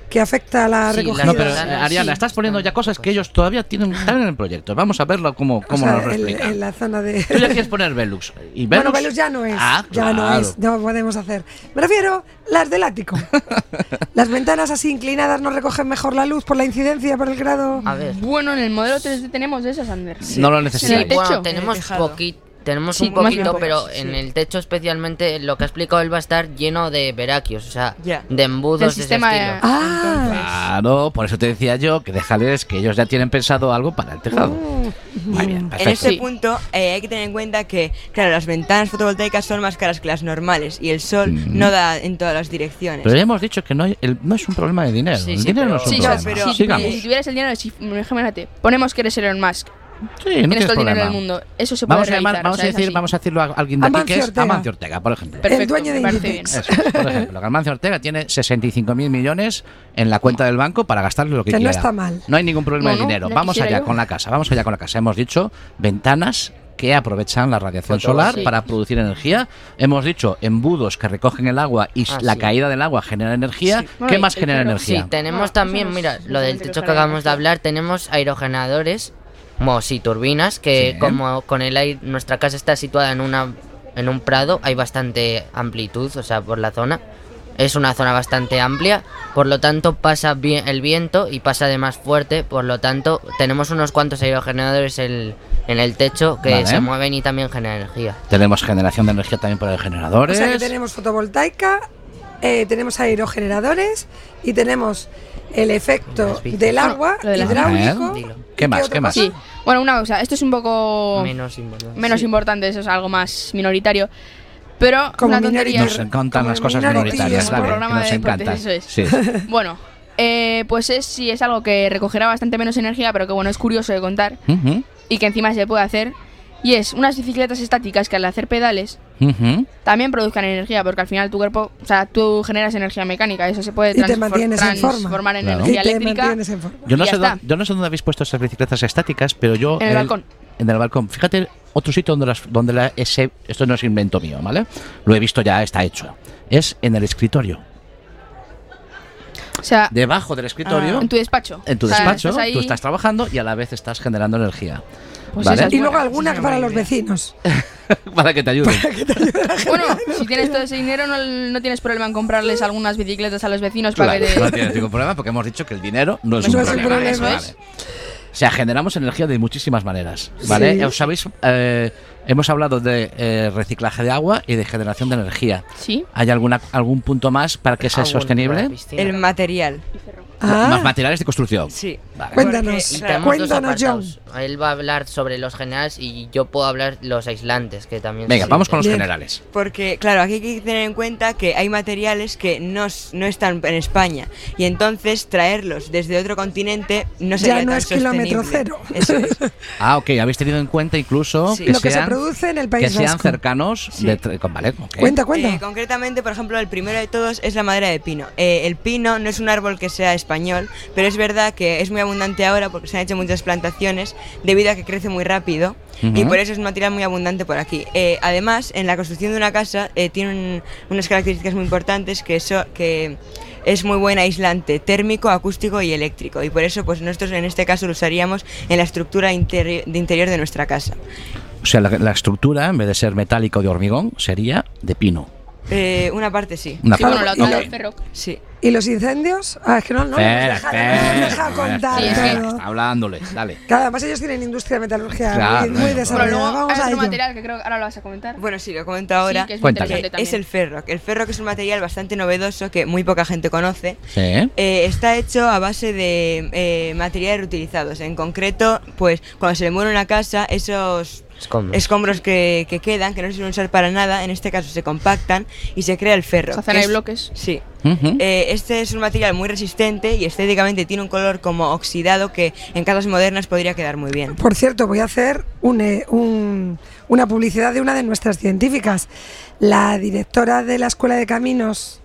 [SPEAKER 3] que afecta a la
[SPEAKER 5] Sí,
[SPEAKER 3] recogida.
[SPEAKER 4] No, pero Ariana,
[SPEAKER 5] sí,
[SPEAKER 4] estás poniendo ya cosas que ellos todavía tienen están en el proyecto. Vamos a verlo cómo,
[SPEAKER 3] O
[SPEAKER 4] cómo
[SPEAKER 3] sea,
[SPEAKER 4] nos lo
[SPEAKER 3] en,
[SPEAKER 4] explica.
[SPEAKER 3] en la zona de...
[SPEAKER 4] Tú ya (laughs) quieres poner Velux. ¿Y
[SPEAKER 3] Bueno,
[SPEAKER 4] Velux?
[SPEAKER 3] Velux ya no es.
[SPEAKER 4] Ah,
[SPEAKER 3] ya no es. No podemos hacer. Me refiero las del ático. (laughs) las ventanas así inclinadas no recogen mejor la luz por la incidencia, por el grado.
[SPEAKER 5] A ver.
[SPEAKER 7] Bueno, en el modelo 3D tenemos de esas, Ander.
[SPEAKER 4] No lo
[SPEAKER 7] En el
[SPEAKER 4] necesitas.
[SPEAKER 7] techo.
[SPEAKER 5] Bueno, tenemos poquito. Tenemos
[SPEAKER 7] Sí,
[SPEAKER 5] un poquito, pero
[SPEAKER 6] sí.
[SPEAKER 5] en el techo especialmente lo que ha explicado él va a estar lleno de veraquios, o sea,
[SPEAKER 6] Ya.
[SPEAKER 5] de embudos
[SPEAKER 7] Del
[SPEAKER 5] de ese estilo.
[SPEAKER 3] Ah,
[SPEAKER 4] Claro, por eso te decía yo que déjales que ellos ya tienen pensado algo para el tejado.
[SPEAKER 3] Mm.
[SPEAKER 4] Muy bien,
[SPEAKER 6] En
[SPEAKER 4] perfecto.
[SPEAKER 6] este
[SPEAKER 7] Sí.
[SPEAKER 6] punto eh, hay que tener en cuenta que, claro, las ventanas fotovoltaicas son más caras que las normales y el sol
[SPEAKER 4] Mm.
[SPEAKER 6] no da en todas las direcciones.
[SPEAKER 4] Pero ya hemos dicho que no, hay- el- no es un problema de dinero.
[SPEAKER 5] Sí,
[SPEAKER 4] el
[SPEAKER 5] sí,
[SPEAKER 4] dinero no
[SPEAKER 5] pero-
[SPEAKER 4] es un problema.
[SPEAKER 6] pero-
[SPEAKER 7] si tuvieras el dinero, si, imagínate, ponemos que eres Elon Musk,
[SPEAKER 4] Sí, no
[SPEAKER 7] tienes
[SPEAKER 4] tienes
[SPEAKER 7] todo el dinero
[SPEAKER 4] problema.
[SPEAKER 7] del mundo, eso se puede
[SPEAKER 4] Vamos a, llamar, vamos,
[SPEAKER 7] o
[SPEAKER 4] a decir, vamos a decirlo a alguien de aquí que es. Amancio Ortega, por ejemplo.
[SPEAKER 7] Perfecto,
[SPEAKER 3] el dueño de Inditex.
[SPEAKER 4] Eso es, por ejemplo, que Amancio Ortega tiene 65.000 millones en la cuenta del banco para gastarle lo que,
[SPEAKER 3] Que no
[SPEAKER 4] quiera.
[SPEAKER 3] está mal.
[SPEAKER 4] No hay ningún problema
[SPEAKER 7] No,
[SPEAKER 4] de
[SPEAKER 7] no,
[SPEAKER 4] dinero. Vamos allá
[SPEAKER 7] yo.
[SPEAKER 4] con la casa. Vamos allá con la casa. Hemos dicho ventanas que aprovechan la radiación solar para producir energía. Hemos dicho embudos que recogen el agua y
[SPEAKER 5] Ah,
[SPEAKER 4] la
[SPEAKER 5] sí.
[SPEAKER 4] caída del agua genera energía.
[SPEAKER 7] Sí.
[SPEAKER 4] ¿Qué
[SPEAKER 7] Bueno,
[SPEAKER 4] más genera
[SPEAKER 7] pero-
[SPEAKER 4] energía?
[SPEAKER 5] Sí, tenemos
[SPEAKER 7] No,
[SPEAKER 5] también,
[SPEAKER 7] no
[SPEAKER 5] mira, lo del
[SPEAKER 7] no
[SPEAKER 5] techo que acabamos de hablar, tenemos aerogeneradores, como sí, turbinas, que
[SPEAKER 4] Sí.
[SPEAKER 5] como con el aire, nuestra casa está situada en una en un prado, hay bastante amplitud, o sea, por la zona. Es una zona bastante amplia, por lo tanto pasa bien el viento y pasa de más fuerte, por lo tanto tenemos unos cuantos aerogeneradores el- en el techo que
[SPEAKER 4] Vale.
[SPEAKER 5] se mueven y también generan energía.
[SPEAKER 4] Tenemos generación de energía también por
[SPEAKER 3] O
[SPEAKER 4] generadores.
[SPEAKER 3] sea que tenemos fotovoltaica, eh, tenemos aerogeneradores y tenemos el efecto del
[SPEAKER 7] Bueno,
[SPEAKER 3] agua
[SPEAKER 7] lo de las
[SPEAKER 3] hidráulico.
[SPEAKER 4] ¿Qué
[SPEAKER 3] ¿Y
[SPEAKER 4] más? ¿Qué más?
[SPEAKER 7] Sí, bueno, una cosa, esto es un poco
[SPEAKER 5] Menos importante.
[SPEAKER 7] menos
[SPEAKER 5] Sí.
[SPEAKER 7] importante, eso es algo más minoritario. Pero
[SPEAKER 3] Como
[SPEAKER 7] una.
[SPEAKER 4] Nos encantan
[SPEAKER 3] Como
[SPEAKER 4] las cosas minoritarias,
[SPEAKER 7] programa
[SPEAKER 4] nos
[SPEAKER 7] de deportes,
[SPEAKER 4] encantan.
[SPEAKER 7] eso es.
[SPEAKER 4] Sí. (laughs)
[SPEAKER 7] Bueno, eh, pues es sí es algo que recogerá bastante menos energía, pero que bueno, es curioso de contar
[SPEAKER 4] Ujú,
[SPEAKER 7] y que encima se puede hacer. Y es unas bicicletas estáticas que al hacer pedales también produzcan energía, porque al final tu cuerpo, o sea, tú generas energía mecánica, eso se puede transformar en
[SPEAKER 4] Claro.
[SPEAKER 7] energía
[SPEAKER 3] Y
[SPEAKER 7] eléctrica.
[SPEAKER 3] en.
[SPEAKER 4] Yo no, sé yo no dónde habéis puesto esas bicicletas estáticas, pero yo...
[SPEAKER 7] En el balcón.
[SPEAKER 4] En el balcón. Fíjate, otro sitio donde, las, donde la, ese... Esto no es invento mío, ¿vale? Lo he visto ya, está hecho. Es en el escritorio.
[SPEAKER 7] O sea,
[SPEAKER 4] Debajo del escritorio,
[SPEAKER 7] en tu despacho.
[SPEAKER 4] en tu
[SPEAKER 7] O sea,
[SPEAKER 4] despacho,
[SPEAKER 7] estás
[SPEAKER 4] tú estás trabajando y a la vez estás generando energía.
[SPEAKER 7] Pues
[SPEAKER 4] ¿Vale?
[SPEAKER 7] esas
[SPEAKER 3] Y luego
[SPEAKER 7] buena,
[SPEAKER 6] es
[SPEAKER 3] para los vecinos. (laughs) (laughs)
[SPEAKER 4] Para que te ayuden.
[SPEAKER 7] Bueno, si tienes todo ese dinero, no, no tienes problema en comprarles algunas bicicletas a los vecinos para
[SPEAKER 4] Claro,
[SPEAKER 7] que te...
[SPEAKER 4] no tienes ningún problema porque hemos dicho que el dinero no es,
[SPEAKER 3] No
[SPEAKER 4] un,
[SPEAKER 3] es un
[SPEAKER 4] problema.
[SPEAKER 3] problema.
[SPEAKER 7] Eso es.
[SPEAKER 4] O sea, generamos energía de muchísimas maneras, ¿vale?
[SPEAKER 3] Sí.
[SPEAKER 4] Os sabéis, eh, hemos hablado de eh, reciclaje de agua y de generación de energía.
[SPEAKER 7] Sí.
[SPEAKER 4] ¿Hay alguna, algún punto más para que sea
[SPEAKER 5] Ah,
[SPEAKER 4] sostenible?
[SPEAKER 6] El material,
[SPEAKER 3] Ah,
[SPEAKER 4] Más materiales de construcción.
[SPEAKER 6] sí.
[SPEAKER 4] Vale.
[SPEAKER 3] Cuéntanos.
[SPEAKER 6] Porque,
[SPEAKER 3] Cuéntanos, John.
[SPEAKER 5] Él va a hablar sobre los generales y yo puedo hablar los aislantes, que también
[SPEAKER 4] Venga,
[SPEAKER 5] se
[SPEAKER 4] vamos con los
[SPEAKER 3] Bien.
[SPEAKER 4] generales.
[SPEAKER 6] Porque, claro, aquí hay que tener en cuenta que hay materiales que no, no están en España y entonces traerlos desde otro continente no sería
[SPEAKER 3] Ya no
[SPEAKER 6] tan
[SPEAKER 3] es kilómetro cero.
[SPEAKER 6] Eso es. (laughs)
[SPEAKER 4] Ah, ok, habéis tenido en cuenta incluso
[SPEAKER 6] Sí.
[SPEAKER 4] que,
[SPEAKER 3] lo que se
[SPEAKER 4] sean,
[SPEAKER 3] produce en el
[SPEAKER 4] que
[SPEAKER 3] País
[SPEAKER 4] sean
[SPEAKER 3] Vasco.
[SPEAKER 4] cercanos
[SPEAKER 6] Sí.
[SPEAKER 4] de con- Vale, ok.
[SPEAKER 3] Cuenta, cuenta.
[SPEAKER 6] Eh, concretamente, por ejemplo, el primero de todos es la madera de pino. Eh, el pino no es un árbol que sea español, pero es verdad que es muy abundante ahora porque se han hecho muchas plantaciones debido a que crece muy rápido y
[SPEAKER 4] Ujú.
[SPEAKER 6] por eso es un material muy abundante por aquí. Eh, además, en la construcción de una casa eh, tiene un- unas características muy importantes que, so- que es muy buen aislante térmico, acústico y eléctrico y por eso pues nosotros en este caso lo usaríamos en la estructura interi- de interior de nuestra casa.
[SPEAKER 4] O sea, la, la estructura, en vez de ser metálico de hormigón, sería de pino.
[SPEAKER 6] Eh, una parte sí.
[SPEAKER 4] Una
[SPEAKER 7] Sí, bueno,
[SPEAKER 4] parte.
[SPEAKER 7] la otra
[SPEAKER 4] Ok.
[SPEAKER 7] del ferro.
[SPEAKER 6] Sí.
[SPEAKER 3] ¿Y los incendios? Ah, es que no, no,
[SPEAKER 4] Espera,
[SPEAKER 3] deja, no
[SPEAKER 4] espera,
[SPEAKER 3] contar
[SPEAKER 7] Sí, es que-
[SPEAKER 3] todo.
[SPEAKER 4] Está hablándole, dale.
[SPEAKER 3] Claro, además ellos tienen industria de metalurgia
[SPEAKER 4] Claro,
[SPEAKER 3] muy, desarrollada.
[SPEAKER 7] luego
[SPEAKER 3] Vamos
[SPEAKER 7] hay
[SPEAKER 3] a
[SPEAKER 7] otro
[SPEAKER 3] ello.
[SPEAKER 7] material que creo que ahora lo vas a comentar.
[SPEAKER 6] Bueno, sí, lo comento ahora.
[SPEAKER 7] Sí, que es muy
[SPEAKER 6] que el ferro. El ferro que es un material bastante novedoso que muy poca gente conoce.
[SPEAKER 4] Sí.
[SPEAKER 6] Eh, está hecho a base de eh, materiales reutilizados. En concreto, pues cuando se le muere una casa, esos
[SPEAKER 5] Escombros.
[SPEAKER 6] escombros que, que quedan, que no se suelen usar para nada, en este caso se compactan y se crea el ferro.
[SPEAKER 7] Se hacen
[SPEAKER 6] es-
[SPEAKER 7] bloques.
[SPEAKER 6] Sí. Eh, este es un material muy resistente y estéticamente tiene un color como oxidado que en casas modernas podría quedar muy bien.
[SPEAKER 3] Por cierto, voy a hacer un, eh, un- una publicidad de una de nuestras científicas. La directora de la Escuela de Caminos,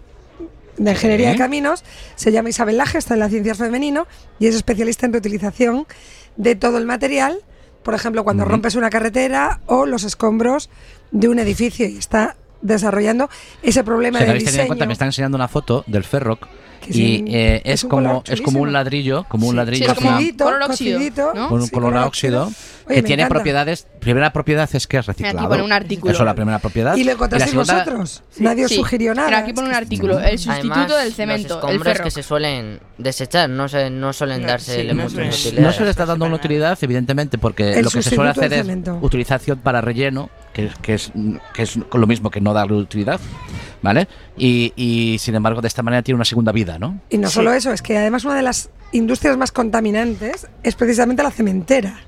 [SPEAKER 3] de Ingeniería de. Caminos, se llama Isabel Laje, está en la Ciencias Femenino y es especialista en reutilización de todo el material. Por ejemplo, cuando rompes una carretera o los escombros de un edificio y está desarrollando ese problema de
[SPEAKER 4] habéis tenido en
[SPEAKER 3] diseño.
[SPEAKER 4] cuenta, me están enseñando una foto del Ferroc y
[SPEAKER 3] un-
[SPEAKER 4] eh,
[SPEAKER 3] es
[SPEAKER 4] es, como es como un ladrillo, como un ladrillo
[SPEAKER 7] sí, como
[SPEAKER 4] una-
[SPEAKER 3] Cocidito,
[SPEAKER 7] color óxido, ¿no?
[SPEAKER 4] con un
[SPEAKER 3] sí,
[SPEAKER 4] color óxido
[SPEAKER 3] Oye,
[SPEAKER 4] que tiene
[SPEAKER 3] encanta.
[SPEAKER 4] propiedades. Primera propiedad es que es reciclado.
[SPEAKER 7] pone un artículo.
[SPEAKER 4] Eso es la primera propiedad.
[SPEAKER 3] Y lo encontrasteis vosotros. Nadie os
[SPEAKER 7] Sí.
[SPEAKER 3] sugirió nada.
[SPEAKER 7] Mira, aquí pone un artículo. El sustituto
[SPEAKER 5] Además,
[SPEAKER 7] del cemento,
[SPEAKER 5] los
[SPEAKER 7] el ferro.
[SPEAKER 5] que se suelen desechar, no, se, no suelen darse
[SPEAKER 6] no
[SPEAKER 5] muchas
[SPEAKER 6] suelen-
[SPEAKER 5] utilidades.
[SPEAKER 4] No se le está dando una utilidad, evidentemente, porque
[SPEAKER 3] El
[SPEAKER 4] lo que se suele hacer es utilización para relleno, que, que es, que es lo mismo que no darle utilidad, ¿vale? Y, y, sin embargo, de esta manera tiene una segunda vida, ¿no?
[SPEAKER 3] Y no solo eso, es que además una de las industrias más contaminantes es precisamente la cementera.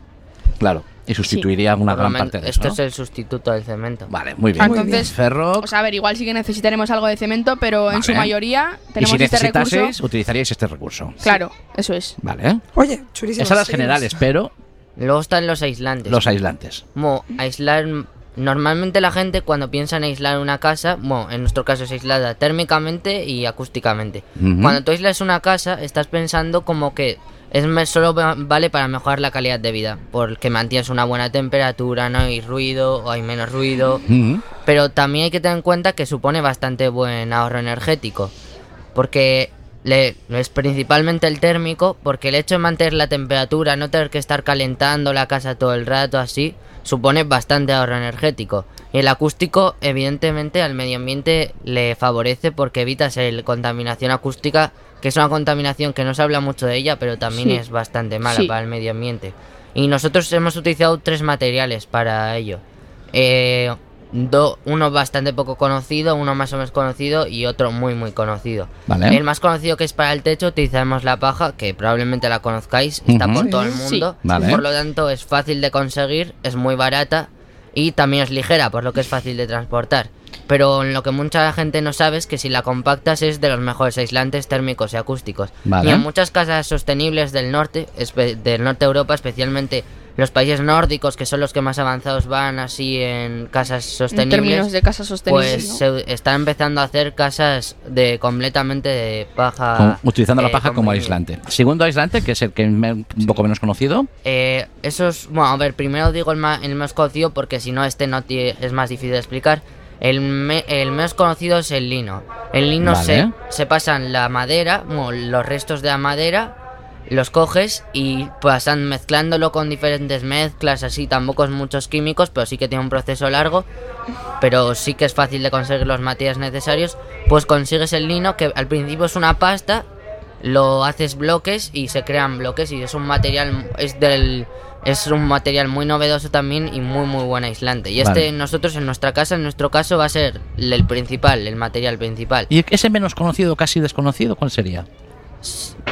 [SPEAKER 4] Claro. Y sustituiría una
[SPEAKER 5] Por lo
[SPEAKER 4] gran parte de eso.
[SPEAKER 5] Esto
[SPEAKER 4] ¿no?
[SPEAKER 5] es el sustituto del cemento.
[SPEAKER 4] Vale, muy bien.
[SPEAKER 7] Entonces,
[SPEAKER 4] Ferro.
[SPEAKER 7] O sea, a ver, igual sí que necesitaremos algo de cemento, pero en su mayoría
[SPEAKER 4] y
[SPEAKER 7] tenemos
[SPEAKER 4] si
[SPEAKER 7] este recurso.
[SPEAKER 4] utilizaríais este recurso.
[SPEAKER 7] Claro, eso es.
[SPEAKER 4] Vale.
[SPEAKER 3] Oye, churísimo.
[SPEAKER 4] Esas las
[SPEAKER 3] sí,
[SPEAKER 4] generales, pero
[SPEAKER 5] Luego están los aislantes.
[SPEAKER 4] los aislantes.
[SPEAKER 5] Como aislar. Normalmente la gente cuando piensa en aislar una casa, bueno, en nuestro caso es aislada térmicamente y acústicamente. Cuando tú aislas una casa, estás pensando como que es solo va- vale para mejorar la calidad de vida, porque mantienes una buena temperatura, no hay ruido o hay menos ruido. Pero también hay que tener en cuenta que supone bastante buen ahorro energético. Porque le- es principalmente el térmico, porque el hecho de mantener la temperatura, no tener que estar calentando la casa todo el rato así, supone bastante ahorro energético. Y el acústico, evidentemente, al medio ambiente le favorece porque evitas la contaminación acústica, que es una contaminación que no se habla mucho de ella, pero también
[SPEAKER 7] Sí.
[SPEAKER 5] es bastante mala
[SPEAKER 7] Sí.
[SPEAKER 5] para el medio ambiente. Y nosotros hemos utilizado tres materiales para ello. Eh, do- uno bastante poco conocido, uno más o menos conocido y otro muy muy conocido.
[SPEAKER 4] Vale.
[SPEAKER 5] El más conocido que es para el techo utilizamos la paja, que probablemente la conozcáis, está por todo el
[SPEAKER 3] Sí.
[SPEAKER 5] mundo.
[SPEAKER 4] Vale.
[SPEAKER 5] Por lo tanto es fácil de conseguir, es muy barata y también es ligera, por lo que es fácil de transportar. Pero lo que mucha gente no sabe es que si la compactas es de los mejores aislantes térmicos y acústicos.
[SPEAKER 4] Vale.
[SPEAKER 5] Y en muchas casas sostenibles del norte, del norte de Europa, especialmente los países nórdicos, que son los que más avanzados van así en casas
[SPEAKER 7] En
[SPEAKER 5] sostenibles,
[SPEAKER 7] términos de casas sostenibles.
[SPEAKER 5] pues
[SPEAKER 7] ¿no?
[SPEAKER 5] se están empezando a hacer casas de completamente de paja.
[SPEAKER 4] Con- utilizando la
[SPEAKER 5] eh,
[SPEAKER 4] paja como aislante. Segundo aislante, que es el que me- un poco menos conocido.
[SPEAKER 5] Eh, eso es, bueno, a ver, primero digo el más, el más conocido porque si no este no es más difícil de explicar. El, me- el menos conocido es el lino. El lino
[SPEAKER 4] Vale.
[SPEAKER 5] se, se pasan la madera, bueno, los restos de la madera, los coges y pasan mezclándolo con diferentes mezclas, así tampoco es muchos químicos, pero sí que tiene un proceso largo, pero sí que es fácil de conseguir los materiales necesarios. Pues consigues el lino que al principio es una pasta, lo haces bloques y se crean bloques y es un material es del es un material muy novedoso también y muy muy buen aislante. Y
[SPEAKER 4] Vale.
[SPEAKER 5] este nosotros en nuestra casa, en nuestro caso va a ser el, el principal, el material principal.
[SPEAKER 4] ¿Y ese menos conocido, casi desconocido, cuál sería?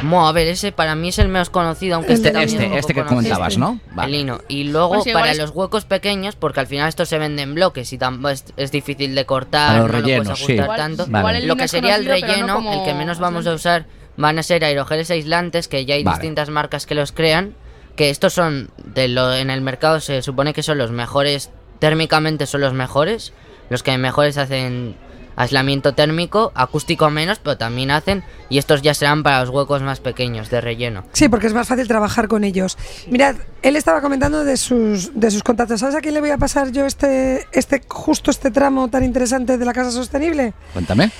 [SPEAKER 5] Bueno, a ver, ese para mí es el menos conocido, aunque
[SPEAKER 3] El
[SPEAKER 5] este,
[SPEAKER 3] de
[SPEAKER 5] también es un
[SPEAKER 4] Este,
[SPEAKER 5] poco
[SPEAKER 4] este que
[SPEAKER 5] conocido.
[SPEAKER 4] comentabas, ¿no?
[SPEAKER 5] El lino. Y luego
[SPEAKER 7] Pues
[SPEAKER 5] para
[SPEAKER 7] es-
[SPEAKER 5] los huecos pequeños, porque al final esto se vende en bloques y tampoco es, es difícil de cortar,
[SPEAKER 4] Para los
[SPEAKER 5] no lo
[SPEAKER 4] rellenos,
[SPEAKER 5] puedes
[SPEAKER 4] sí.
[SPEAKER 5] ajustar
[SPEAKER 7] Igual-
[SPEAKER 5] tanto.
[SPEAKER 4] Vale.
[SPEAKER 7] igual el
[SPEAKER 5] Lo que sería el
[SPEAKER 7] no
[SPEAKER 5] relleno,
[SPEAKER 7] como
[SPEAKER 5] el que menos vamos a usar, van a ser aerogeles aislantes, que ya hay
[SPEAKER 4] Vale.
[SPEAKER 5] distintas marcas que los crean, que estos son, de lo, en el mercado se supone que son los mejores, térmicamente son los mejores, los que mejores hacen aislamiento térmico, acústico menos, pero también hacen, y estos ya serán para los huecos más pequeños de relleno.
[SPEAKER 3] Sí, porque es más fácil trabajar con ellos. Mirad, él estaba comentando de sus, de sus contactos. ¿Sabes a quién le voy a pasar yo este, este, justo este tramo tan interesante de la casa sostenible?
[SPEAKER 4] Cuéntame.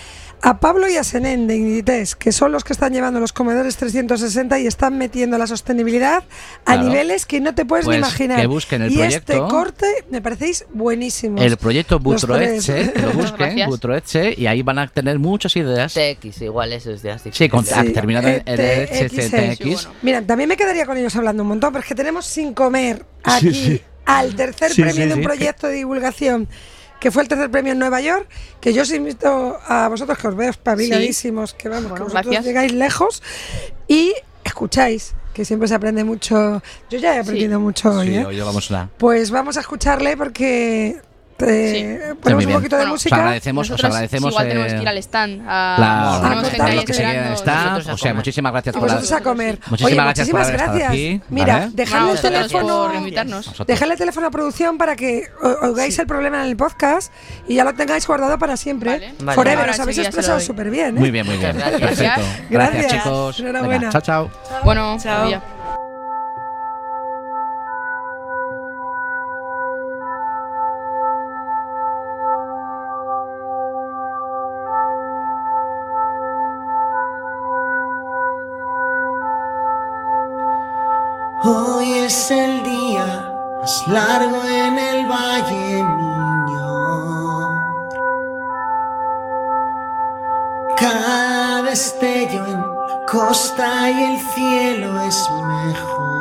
[SPEAKER 3] A Pablo y a Senén de Inditex, que son los que están llevando los comedores 360 y están metiendo la sostenibilidad a
[SPEAKER 4] Claro.
[SPEAKER 3] niveles que no te puedes ni
[SPEAKER 4] Pues
[SPEAKER 3] imaginar.
[SPEAKER 4] que busquen el
[SPEAKER 3] y
[SPEAKER 4] proyecto.
[SPEAKER 3] este corte me parecéis buenísimos.
[SPEAKER 4] El proyecto
[SPEAKER 3] tres.
[SPEAKER 4] que lo busquen. Butroetxe, y ahí van a tener muchas ideas.
[SPEAKER 5] TX, igual eso es de así.
[SPEAKER 4] Sí, con
[SPEAKER 3] Sí,
[SPEAKER 4] terminado en. TX.
[SPEAKER 7] Sí, bueno.
[SPEAKER 3] Mira, también me quedaría con ellos hablando un montón, pero es que tenemos sin comer aquí al tercer
[SPEAKER 4] Sí,
[SPEAKER 3] premio
[SPEAKER 4] sí,
[SPEAKER 3] de un
[SPEAKER 4] sí.
[SPEAKER 3] proyecto de divulgación que fue el tercer premio en Nueva York, que yo os invito a vosotros que os veo espabiladísimos, que vamos,
[SPEAKER 7] Bueno,
[SPEAKER 3] que vosotros
[SPEAKER 7] gracias.
[SPEAKER 3] llegáis lejos y escucháis, que siempre se aprende mucho. Yo ya he aprendido mucho hoy,
[SPEAKER 4] Sí,
[SPEAKER 3] ¿eh?
[SPEAKER 4] hoy llevamos una.
[SPEAKER 3] Pues vamos a escucharle porque eh, ponemos
[SPEAKER 4] muy
[SPEAKER 3] un poquito de
[SPEAKER 7] Bueno,
[SPEAKER 4] Os
[SPEAKER 3] música.
[SPEAKER 4] agradecemos, os
[SPEAKER 7] Nosotros
[SPEAKER 4] agradecemos.
[SPEAKER 7] igual tenemos
[SPEAKER 4] eh,
[SPEAKER 7] que ir al stand. A,
[SPEAKER 4] Claro,
[SPEAKER 3] a
[SPEAKER 7] tenemos ahí
[SPEAKER 3] lo que
[SPEAKER 4] se
[SPEAKER 7] esperando.
[SPEAKER 4] está.
[SPEAKER 5] nosotros a
[SPEAKER 4] O sea,
[SPEAKER 5] comer.
[SPEAKER 4] muchísimas gracias por
[SPEAKER 3] vosotros a comer.
[SPEAKER 4] Muchísimas
[SPEAKER 3] Oye,
[SPEAKER 4] gracias por
[SPEAKER 3] muchísimas
[SPEAKER 4] estado
[SPEAKER 3] gracias.
[SPEAKER 4] aquí,
[SPEAKER 3] Mira,
[SPEAKER 4] ¿vale?
[SPEAKER 3] dejadle
[SPEAKER 7] No,
[SPEAKER 3] el
[SPEAKER 7] gracias
[SPEAKER 3] teléfono.
[SPEAKER 7] por.
[SPEAKER 3] Dejadle el teléfono a producción para que oigáis el problema en el podcast y ya lo tengáis guardado para siempre.
[SPEAKER 7] Vale.
[SPEAKER 5] Vale.
[SPEAKER 3] Forever, os habéis expresado súper bien. ¿eh?
[SPEAKER 4] Muy bien, muy bien. Perfecto.
[SPEAKER 3] Gracias.
[SPEAKER 4] Gracias, chicos.
[SPEAKER 3] Enhorabuena.
[SPEAKER 4] Venga, chao, chao.
[SPEAKER 7] Bueno,
[SPEAKER 6] Chao.
[SPEAKER 8] Es el día más largo en el valle, niño. Cada destello en la costa y el cielo es mejor.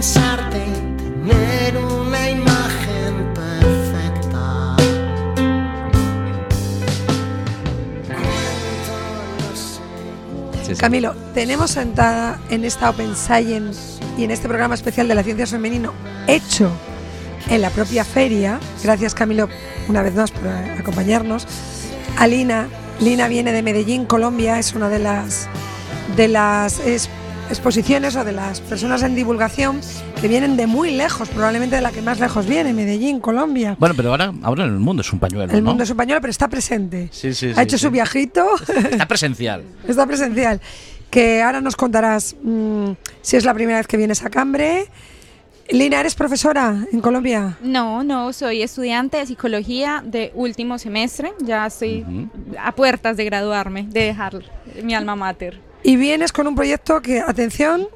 [SPEAKER 8] Pensarte y tener una imagen perfecta.
[SPEAKER 3] Camilo, tenemos sentada en esta Open Science y en este programa especial de la ciencia femenino hecho en la propia feria, gracias Camilo una vez más por acompañarnos, a Lina. Lina viene de Medellín, Colombia, es una de las, de las es- exposiciones o de las personas en divulgación que vienen de muy lejos, probablemente de la que más lejos viene, Medellín, Colombia.
[SPEAKER 4] Bueno, pero ahora, ahora el mundo es un pañuelo,
[SPEAKER 3] El
[SPEAKER 4] ¿no?
[SPEAKER 3] mundo es español, pero está presente.
[SPEAKER 4] Sí, sí,
[SPEAKER 3] ha
[SPEAKER 4] sí,
[SPEAKER 3] hecho
[SPEAKER 4] sí.
[SPEAKER 3] su viajito.
[SPEAKER 4] Está presencial. (laughs)
[SPEAKER 3] Está presencial. Que ahora nos contarás mm, si es la primera vez que vienes a Cambre. Lina, ¿eres profesora en Colombia?
[SPEAKER 9] No, no, soy estudiante de psicología de último semestre. Ya estoy a puertas de graduarme, de dejar mi alma mater.
[SPEAKER 3] Y vienes con un proyecto que, atención,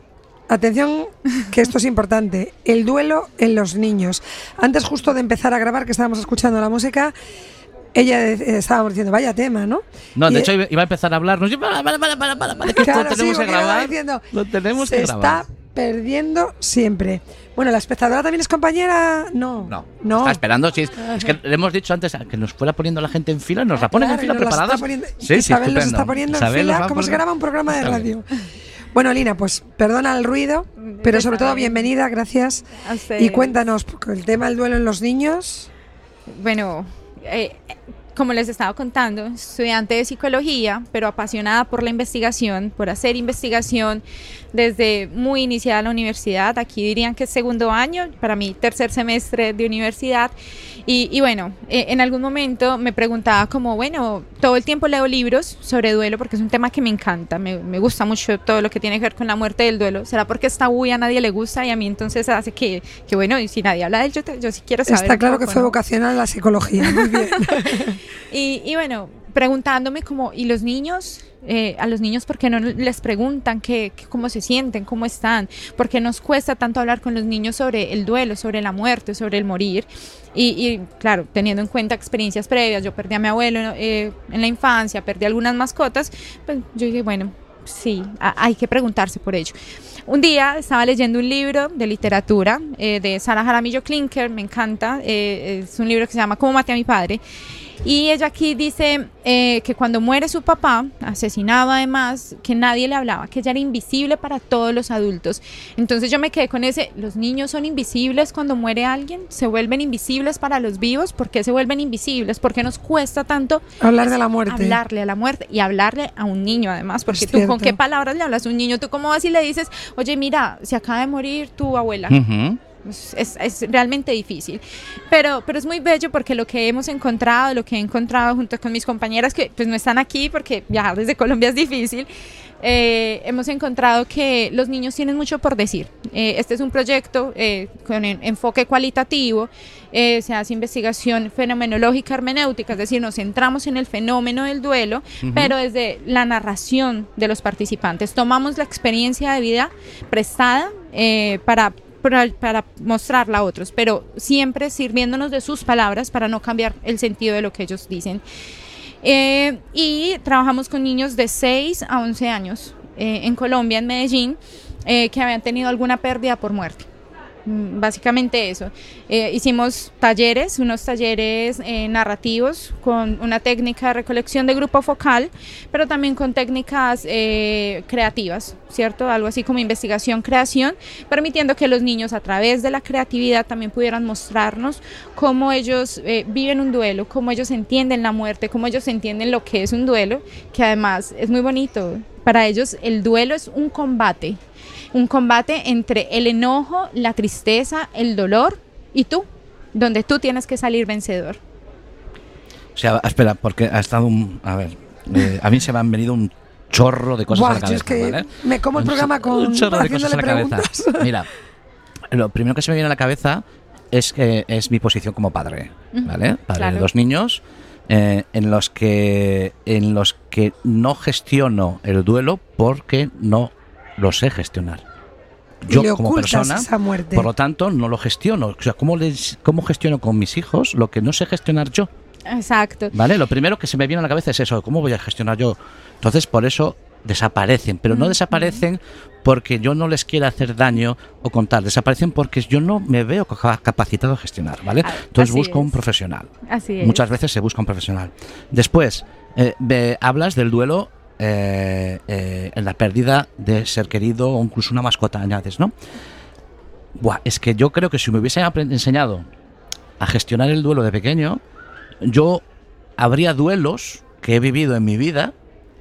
[SPEAKER 3] atención, que esto es importante, el duelo en los niños. Antes justo de empezar a grabar, que estábamos escuchando la música, ella de- estábamos diciendo, vaya tema, ¿no?
[SPEAKER 4] No,
[SPEAKER 3] Y-
[SPEAKER 4] de hecho iba iba a empezar a hablar. Vale, vale, vale, vale, vale, vale, que esto
[SPEAKER 3] Claro, sí,
[SPEAKER 4] tenemos que grabar.
[SPEAKER 3] diciendo,
[SPEAKER 4] lo tenemos
[SPEAKER 3] se
[SPEAKER 4] que
[SPEAKER 3] está
[SPEAKER 4] grabar.
[SPEAKER 3] perdiendo siempre. Bueno, ¿la espectadora también es compañera? No.
[SPEAKER 4] No,
[SPEAKER 3] No.
[SPEAKER 4] está esperando. sí, es, es que le hemos dicho antes que nos fuera poniendo la gente en fila, nos la ponen
[SPEAKER 3] Claro,
[SPEAKER 4] en fila
[SPEAKER 3] nos poniendo-
[SPEAKER 4] Sí, sí,
[SPEAKER 3] Isabel nos
[SPEAKER 4] estupendo.
[SPEAKER 3] está poniendo
[SPEAKER 4] Isabel
[SPEAKER 3] en
[SPEAKER 4] nos
[SPEAKER 3] fila si
[SPEAKER 4] poniendo-
[SPEAKER 3] graba un programa de radio. Bueno, Lina, pues perdona el ruido, pero sobre todo bienvenida, gracias. Y cuéntanos, porque el tema del duelo en los niños.
[SPEAKER 9] Bueno, eh, como les estaba contando, estudiante de psicología, pero apasionada por la investigación, por hacer investigación desde muy iniciada la universidad. Aquí dirían que es segundo año, para mí tercer semestre de universidad. Y, y bueno, eh, en algún momento me preguntaba como, bueno, todo el tiempo leo libros sobre duelo porque es un tema que me encanta, me, me gusta mucho todo lo que tiene que ver con la muerte del duelo. ¿Será porque es tabú y a nadie le gusta y a mí entonces hace que, que bueno, y si nadie habla de él, yo, te- yo sí quiero saber.
[SPEAKER 3] Está claro que
[SPEAKER 9] poco,
[SPEAKER 3] fue
[SPEAKER 9] ¿no?
[SPEAKER 3] vocacional la psicología. Muy bien. (laughs)
[SPEAKER 9] Y, y bueno, preguntándome como, ¿y los niños? Eh, a los niños, ¿por qué no les preguntan qué, cómo se sienten, cómo están? ¿Por qué nos cuesta tanto hablar con los niños sobre el duelo, sobre la muerte, sobre el morir? Y, y, claro, teniendo en cuenta experiencias previas, yo perdí a mi abuelo eh, en la infancia, perdí algunas mascotas, pues yo dije, bueno, sí, hay que preguntarse por ello. Un día estaba leyendo un libro de literatura eh, de Sara Jaramillo Klinker, me encanta, eh, es un libro que se llama Cómo maté a mi padre. Y ella aquí dice eh, que cuando muere su papá, asesinado además, que nadie le hablaba, que ella era invisible para todos los adultos. Entonces yo me quedé con ese, los niños son invisibles cuando muere alguien, se vuelven invisibles para los vivos, ¿por qué se vuelven invisibles? ¿Por qué nos cuesta tanto
[SPEAKER 3] Hablar de la muerte.
[SPEAKER 9] hablarle a la muerte y hablarle a un niño además? Porque
[SPEAKER 3] Es
[SPEAKER 9] tú con qué palabras le hablas a un niño, tú cómo vas y le dices, oye mira, se acaba de morir tu abuela. Es- es realmente difícil. Pero, pero es muy bello porque lo que hemos encontrado, lo que he encontrado junto con mis compañeras que pues no están aquí porque viajar desde Colombia es difícil, eh, hemos encontrado que los niños tienen mucho por decir. Eh, este es un proyecto eh, con en- enfoque cualitativo, eh, se hace investigación fenomenológica hermenéutica, es decir, nos centramos en el fenómeno del duelo, pero desde la narración de los participantes. Tomamos la experiencia de vida prestada eh, para para, mostrarla a otros, pero siempre sirviéndonos de sus palabras para no cambiar el sentido de lo que ellos dicen. Eh, y trabajamos con niños de 6 a 11 años eh, en Colombia, en Medellín, eh, que habían tenido alguna pérdida por muerte. Mm, Básicamente eso. Eh, hicimos talleres, unos talleres eh, narrativos con una técnica de recolección de grupo focal, pero también con técnicas eh, creativas, ¿cierto? Algo así como investigación, creación, permitiendo que los niños a través de la creatividad también pudieran mostrarnos cómo ellos viven un duelo, cómo ellos entienden la muerte, cómo ellos entienden lo que es un duelo, que además es muy bonito. Para ellos el duelo es un combate, un combate entre el enojo, la tristeza, el dolor y tú, donde tú tienes que salir vencedor.
[SPEAKER 4] O sea, espera, porque ha estado un. A ver, eh, a mí se me han venido un chorro de cosas
[SPEAKER 3] Buah,
[SPEAKER 4] a la cabeza.
[SPEAKER 3] es que
[SPEAKER 4] ¿vale?
[SPEAKER 3] me como el
[SPEAKER 4] Un
[SPEAKER 3] programa con
[SPEAKER 4] un chorro de cosas a la cabeza. (laughs) Mira, lo primero que se me viene a la cabeza es que es mi posición como padre, ¿vale? Padre
[SPEAKER 9] claro.
[SPEAKER 4] de dos niños. eh, en los que en los que no gestiono el duelo porque no lo sé gestionar.
[SPEAKER 3] Y
[SPEAKER 4] Yo
[SPEAKER 3] le
[SPEAKER 4] como persona,
[SPEAKER 3] esa muerte.
[SPEAKER 4] por lo tanto, no lo gestiono. O sea, ¿cómo, les, ¿cómo gestiono con mis hijos lo que no sé gestionar yo?
[SPEAKER 9] Exacto.
[SPEAKER 4] ¿Vale? Lo primero que se me viene a la cabeza es eso, ¿cómo voy a gestionar yo? Entonces, por eso desaparecen, pero no desaparecen porque yo no les quiera hacer daño o contar, desaparecen porque yo no me veo ca- capacitado a gestionar, ¿vale?
[SPEAKER 9] Ah,
[SPEAKER 4] Entonces
[SPEAKER 9] así
[SPEAKER 4] busco un
[SPEAKER 9] es.
[SPEAKER 4] profesional.
[SPEAKER 9] Así es.
[SPEAKER 4] Muchas veces se busca un profesional. Después, eh, hablas del duelo eh, eh, en la pérdida de ser querido o incluso una mascota, añades, ¿no? Buah, es que yo creo que si me hubiesen enseñado a gestionar el duelo de pequeño, yo habría duelos que he vivido en mi vida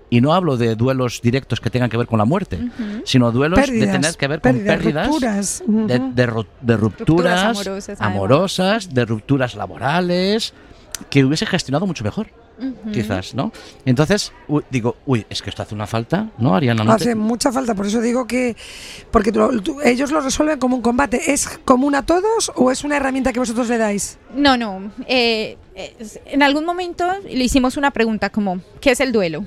[SPEAKER 4] y no hablo de duelos directos que tengan que ver con la muerte, sino duelos de tener que ver con
[SPEAKER 3] pérdidas, rupturas,
[SPEAKER 4] de,
[SPEAKER 3] ujú.
[SPEAKER 4] de ru- de rupturas,
[SPEAKER 9] amorosas,
[SPEAKER 4] de rupturas laborales, que hubiese gestionado mucho mejor, quizás, ¿no? Entonces, uy, digo, uy, es que esto hace una falta, ¿no, Ariana? ¿No te-
[SPEAKER 3] Hace mucha falta, por eso digo que. Porque tú- tú- ellos lo resuelven como un combate. ¿Es común a todos o es una herramienta que vosotros le dais?
[SPEAKER 9] No, no. eh, en algún momento le hicimos una pregunta como, ¿qué es el duelo?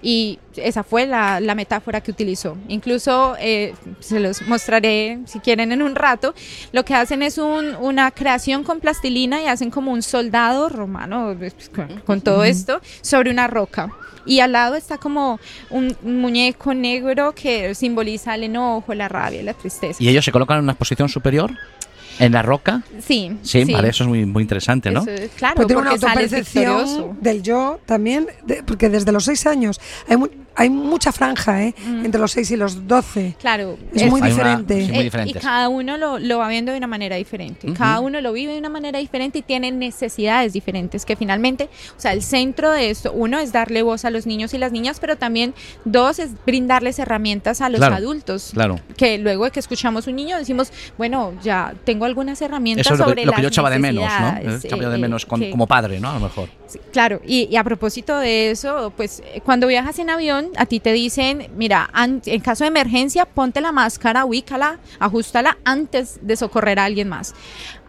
[SPEAKER 9] Y esa fue la, la metáfora que utilizó. Incluso eh, se los mostraré si quieren en un rato. Lo que hacen es un- una creación con plastilina y hacen como un soldado romano pues, con, con todo esto sobre una roca. Y al lado está como un un muñeco negro que simboliza el enojo, la rabia, la tristeza.
[SPEAKER 4] ¿Y ellos se colocan en una posición superior? ¿En la roca?
[SPEAKER 9] Sí,
[SPEAKER 4] Sí, vale, eso es muy, muy interesante, ¿no?
[SPEAKER 9] Es- claro,
[SPEAKER 3] Pues tiene una autopercepción del yo también, de- porque desde los 6 años hay, mu- hay mucha franja ¿eh? entre los 6 y los 12.
[SPEAKER 9] Claro,
[SPEAKER 3] Es
[SPEAKER 9] es-
[SPEAKER 3] muy
[SPEAKER 4] una-
[SPEAKER 3] diferente.
[SPEAKER 4] sí, muy
[SPEAKER 9] Eh, y cada uno lo, lo va viendo de una manera diferente. Cada uno lo vive de una manera diferente y tiene necesidades diferentes. Que finalmente, o sea, el centro de esto, uno es darle voz a los niños y las niñas, pero también dos es brindarles herramientas a los
[SPEAKER 4] Claro,
[SPEAKER 9] adultos.
[SPEAKER 4] Claro.
[SPEAKER 9] Que luego de que escuchamos un niño decimos, bueno, ya tengo algunas herramientas
[SPEAKER 4] Eso es lo
[SPEAKER 9] sobre
[SPEAKER 4] que, lo que yo
[SPEAKER 9] las
[SPEAKER 4] echaba de menos, ¿no? Eh, echaba de
[SPEAKER 9] eh,
[SPEAKER 4] menos con-
[SPEAKER 9] que-
[SPEAKER 4] como padre, ¿no? A lo mejor.
[SPEAKER 9] Claro, y, y a propósito de eso, pues eh, cuando viajas en avión, a ti te dicen, mira, en caso de emergencia, ponte la máscara, ubícala, ajustala antes de socorrer a alguien más.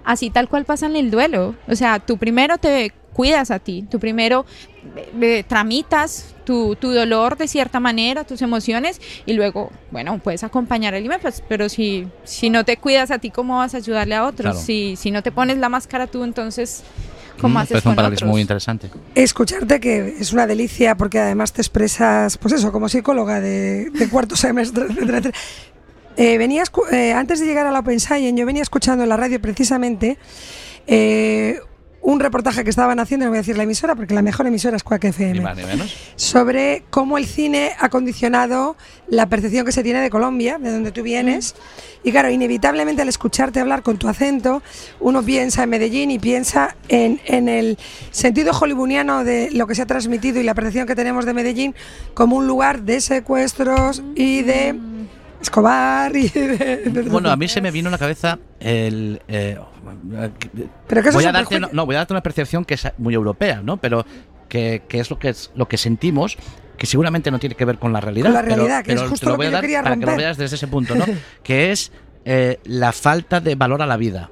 [SPEAKER 9] Así tal cual pasa en el duelo. O sea, tú primero te cuidas a ti, tú primero eh, eh, tramitas tu, tu dolor de cierta manera, tus emociones, y luego, bueno, puedes acompañar al niño, pues, pero si, si no te cuidas a ti, ¿cómo vas a ayudarle a otros?
[SPEAKER 4] Claro.
[SPEAKER 9] Si, si no te pones la máscara tú, entonces, ¿cómo
[SPEAKER 4] Mm,
[SPEAKER 9] haces
[SPEAKER 4] un
[SPEAKER 9] otros?
[SPEAKER 4] muy interesante.
[SPEAKER 3] Escucharte que es una delicia porque además te expresas, pues eso, como psicóloga de, de cuarto (laughs) semestre, etcétera, etcétera. Eh, venía eh, antes de llegar a la Open Science, yo venía escuchando en la radio precisamente eh, un reportaje que estaban haciendo, no voy a decir la emisora, porque la mejor emisora es Quack
[SPEAKER 4] Ni
[SPEAKER 3] FM,
[SPEAKER 4] más ni menos.
[SPEAKER 3] sobre cómo el cine ha condicionado la percepción que se tiene de Colombia, de donde tú vienes. Y claro, inevitablemente al escucharte hablar con tu acento, uno piensa en Medellín y piensa en, en el sentido hollywoodiano de lo que se ha transmitido y la percepción que tenemos de Medellín como un lugar de secuestros y de Escobar y de... de-
[SPEAKER 4] Bueno, a mí se me vino a la cabeza el. eh,
[SPEAKER 3] Pero que eso
[SPEAKER 4] voy a darte, no, no, voy a darte una percepción que es muy europea, ¿no? Pero que, que es lo que es lo que sentimos, que seguramente no tiene que ver con la realidad.
[SPEAKER 3] Con la
[SPEAKER 4] pero-
[SPEAKER 3] realidad, que es justo
[SPEAKER 4] te lo voy a dar para que lo veas desde ese punto, ¿no? (laughs) que es eh, la falta de valor a la vida.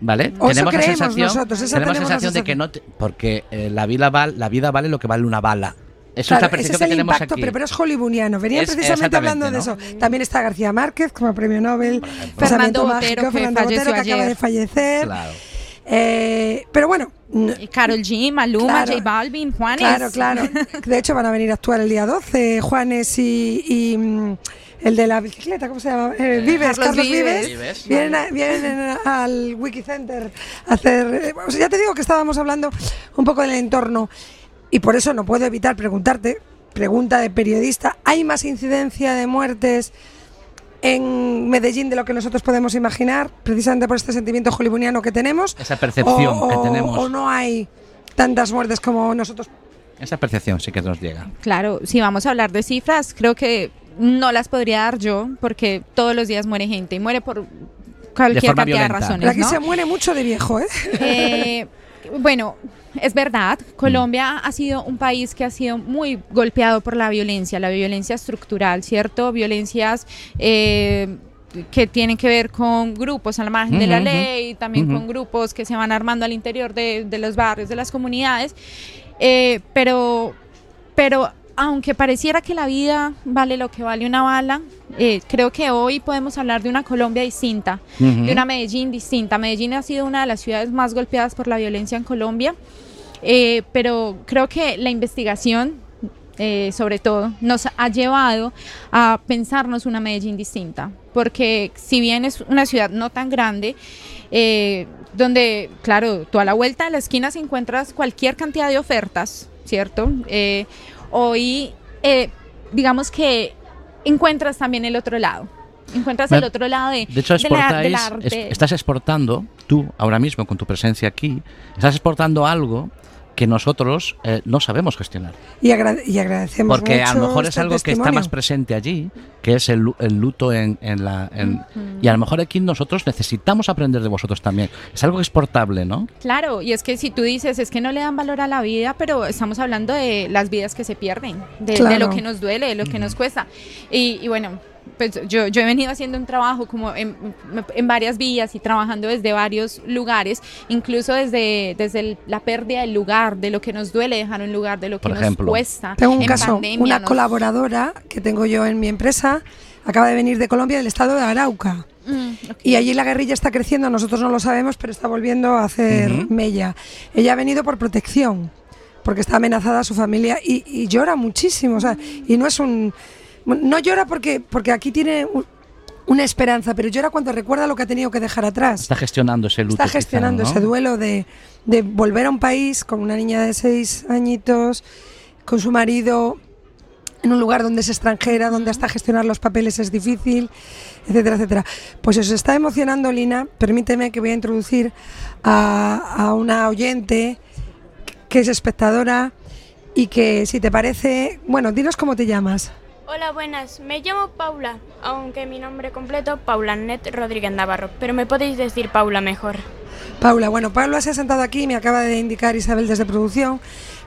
[SPEAKER 4] ¿Vale?
[SPEAKER 3] O eso
[SPEAKER 4] la sensación,
[SPEAKER 3] nosotros,
[SPEAKER 4] tenemos
[SPEAKER 3] tenemos
[SPEAKER 4] sensación de que no te- porque eh, la vida vale, la vida vale lo que vale una bala. Eso
[SPEAKER 3] Claro,
[SPEAKER 4] es la
[SPEAKER 3] ese es
[SPEAKER 4] que
[SPEAKER 3] el
[SPEAKER 4] tenemos
[SPEAKER 3] impacto,
[SPEAKER 4] aquí.
[SPEAKER 3] pero, pero es hollywoodiano. Venían
[SPEAKER 4] Es-
[SPEAKER 3] precisamente hablando de
[SPEAKER 4] exactamente,
[SPEAKER 3] eso. También está García Márquez como premio Nobel,
[SPEAKER 9] Fernando
[SPEAKER 3] Mágico,
[SPEAKER 9] Botero, que
[SPEAKER 3] Fernando Botero, que acaba de fallecer.
[SPEAKER 4] Claro.
[SPEAKER 3] Eh, pero bueno,
[SPEAKER 9] Carol G, Maluma,
[SPEAKER 3] Claro.
[SPEAKER 9] J Balvin, Juanes.
[SPEAKER 3] claro, claro. De hecho, van a venir a actuar el día 12, Juanes y, y, mm, el de la bicicleta, ¿cómo se llama? Eh, Vives,
[SPEAKER 9] Carlos
[SPEAKER 3] Carlos Vives.
[SPEAKER 9] Vives.
[SPEAKER 3] Vienen, a- vienen al Wikicenter a hacer. eh, o sea, ya te digo que estábamos hablando un poco del entorno y por eso no puedo evitar preguntarte, pregunta de periodista, ¿hay más incidencia de muertes en Medellín de lo que nosotros podemos imaginar, precisamente por este sentimiento hollywoodiano que tenemos?
[SPEAKER 4] Esa percepción
[SPEAKER 3] o,
[SPEAKER 4] que tenemos.
[SPEAKER 3] ¿O no hay tantas muertes como nosotros?
[SPEAKER 4] Esa percepción sí que nos llega.
[SPEAKER 9] Claro, si vamos a hablar de cifras, creo que no las podría dar yo porque todos los días muere gente y muere por cualquier cantidad
[SPEAKER 4] violenta.
[SPEAKER 9] de razones.
[SPEAKER 3] Pero aquí
[SPEAKER 9] ¿no?
[SPEAKER 3] se muere mucho de viejo, ¿eh?
[SPEAKER 9] Eh, bueno, es verdad, Colombia ha sido un país que ha sido muy golpeado por la violencia, la violencia estructural, ¿cierto? Violencias eh, que tienen que ver con grupos al margen de la ley, también con grupos que se van armando al interior de, de los barrios, de las comunidades, Eh, pero, pero aunque pareciera que la vida vale lo que vale una bala, eh, creo que hoy podemos hablar de una Colombia distinta, de una Medellín distinta. Medellín ha sido una de las ciudades más golpeadas por la violencia en Colombia, eh, pero creo que la investigación, eh, sobre todo, nos ha llevado a pensarnos una Medellín distinta, porque si bien es una ciudad no tan grande, eh, donde, claro, tú a la vuelta de la esquina se encuentras cualquier cantidad de ofertas, ¿cierto? Eh, hoy, eh, digamos que encuentras también el otro lado. Encuentras el otro lado de,
[SPEAKER 4] De hecho,
[SPEAKER 9] de la- del arte.
[SPEAKER 4] es- estás exportando, tú ahora mismo con tu presencia aquí, estás exportando algo que nosotros eh, no sabemos gestionar.
[SPEAKER 3] Y, agra- y agradecemos
[SPEAKER 4] Porque a
[SPEAKER 3] mucho
[SPEAKER 4] lo mejor es
[SPEAKER 3] este
[SPEAKER 4] algo que está
[SPEAKER 3] testimonio.
[SPEAKER 4] más presente allí, que es el, el luto en, en la... en- Y a lo mejor aquí nosotros necesitamos aprender de vosotros también. Es algo exportable, ¿no?
[SPEAKER 9] Claro, y es que si tú dices, es que no le dan valor a la vida, pero estamos hablando de las vidas que se pierden, de, de
[SPEAKER 3] Claro.
[SPEAKER 9] lo que nos duele, de lo que nos cuesta. Y, y bueno, pues yo, yo he venido haciendo un trabajo como en, en varias vías y trabajando desde varios lugares, incluso desde, desde el- la pérdida del lugar, de lo que nos duele dejar un lugar, de lo que
[SPEAKER 4] Por
[SPEAKER 9] nos
[SPEAKER 4] ejemplo.
[SPEAKER 9] cuesta.
[SPEAKER 3] Tengo un
[SPEAKER 9] En
[SPEAKER 3] caso,
[SPEAKER 9] pandemia
[SPEAKER 3] una
[SPEAKER 9] nos-
[SPEAKER 3] colaboradora que tengo yo en mi empresa acaba de venir de Colombia, del estado de Arauca.
[SPEAKER 9] Mm.
[SPEAKER 3] Y allí la guerrilla está creciendo, nosotros no lo sabemos, pero está volviendo a hacer
[SPEAKER 4] Ujú.
[SPEAKER 3] mella. Ella ha venido por protección, porque está amenazada su familia y, y llora muchísimo. O sea, y no es un. No llora porque, porque aquí tiene un- una esperanza, pero llora cuando recuerda lo que ha tenido que dejar atrás.
[SPEAKER 4] Está gestionando ese luto.
[SPEAKER 3] Está
[SPEAKER 4] quizá,
[SPEAKER 3] gestionando
[SPEAKER 4] ¿no?
[SPEAKER 3] ese duelo de, de volver a un país con una niña de seis añitos, con su marido, en un lugar donde es extranjera, donde hasta gestionar los papeles es difícil, etcétera, etcétera. Pues os está emocionando, Lina. Permíteme que voy a introducir a, a una oyente que es espectadora y que, si te parece, bueno, dinos cómo te llamas.
[SPEAKER 10] Hola, buenas. Me llamo Paula, aunque mi nombre completo Paula Net Rodríguez Navarro, pero me podéis decir Paula mejor.
[SPEAKER 3] Paula, bueno, Paula se ha sentado aquí me acaba de indicar Isabel desde producción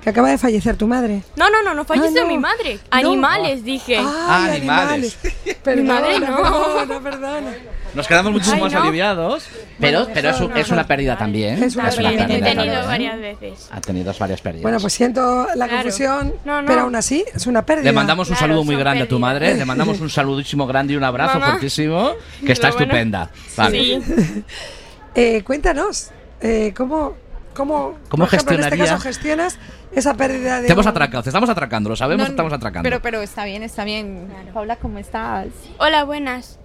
[SPEAKER 3] que acaba de fallecer tu madre.
[SPEAKER 10] No, no, no, no falleció
[SPEAKER 3] Ah, no.
[SPEAKER 10] mi madre.
[SPEAKER 3] No.
[SPEAKER 10] Animales, dije.
[SPEAKER 3] Ay,
[SPEAKER 4] animales. (laughs)
[SPEAKER 3] Perdona,
[SPEAKER 10] madre no.
[SPEAKER 3] perdona, perdona.
[SPEAKER 4] Nos quedamos muchísimo
[SPEAKER 10] Ay,
[SPEAKER 4] más
[SPEAKER 10] no.
[SPEAKER 4] aliviados, pero, pero es, un- es una pérdida también.
[SPEAKER 3] Es una
[SPEAKER 4] Es una
[SPEAKER 3] pérdida.
[SPEAKER 10] He tenido varias veces.
[SPEAKER 4] Ha tenido varias pérdidas.
[SPEAKER 3] Bueno, pues siento la
[SPEAKER 10] Claro.
[SPEAKER 3] confusión,
[SPEAKER 10] No, no.
[SPEAKER 3] pero aún así es una pérdida.
[SPEAKER 4] Le mandamos un
[SPEAKER 10] Claro,
[SPEAKER 4] saludo muy grande a tu madre, le mandamos un saludísimo grande y un abrazo
[SPEAKER 10] Mamá.
[SPEAKER 4] fuertísimo, que está
[SPEAKER 10] bueno.
[SPEAKER 4] estupenda. Vale.
[SPEAKER 10] Sí. (laughs)
[SPEAKER 3] Eh, cuéntanos, eh, ¿cómo, cómo,
[SPEAKER 4] ¿Cómo
[SPEAKER 3] ejemplo, en este
[SPEAKER 4] gestionarías-
[SPEAKER 3] caso gestionas esa pérdida de
[SPEAKER 4] Te hemos
[SPEAKER 3] un-
[SPEAKER 4] atracado, te estamos atracando, lo sabemos,
[SPEAKER 9] No,
[SPEAKER 4] te estamos atracando.
[SPEAKER 9] Pero, pero está bien, está bien. Paula, ¿cómo estás?
[SPEAKER 10] Hola, buenas.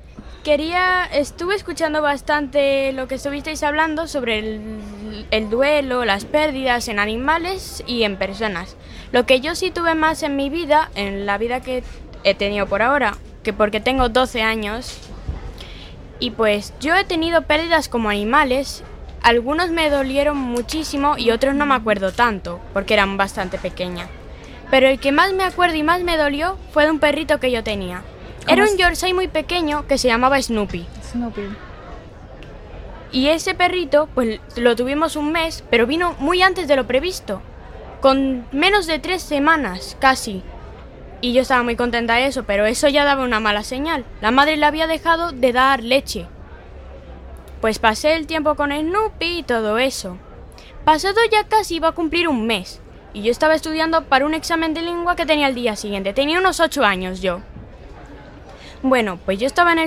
[SPEAKER 10] quería, estuve escuchando bastante lo que estuvisteis hablando sobre el, el duelo, las pérdidas en animales y en personas. Lo que yo sí tuve más en mi vida, en la vida que he tenido por ahora, que porque tengo 12 años, y pues yo he tenido pérdidas como animales, algunos me dolieron muchísimo y otros no me acuerdo tanto, porque eran bastante pequeña. Pero el que más me acuerdo y más me dolió fue de un perrito que yo tenía. Era un Yorkshire muy pequeño que se llamaba Snoopy.
[SPEAKER 9] Snoopy.
[SPEAKER 10] Y ese perrito, pues lo tuvimos un mes, pero vino muy antes de lo previsto. Con menos de tres semanas, casi. Y yo estaba muy contenta de eso, pero eso ya daba una mala señal. La madre le había dejado de dar leche. Pues pasé el tiempo con Snoopy y todo eso. Pasado ya casi iba a cumplir un mes. Y yo estaba estudiando para un examen de lengua que tenía el día siguiente. Tenía unos ocho años yo. Bueno, pues yo estaba en,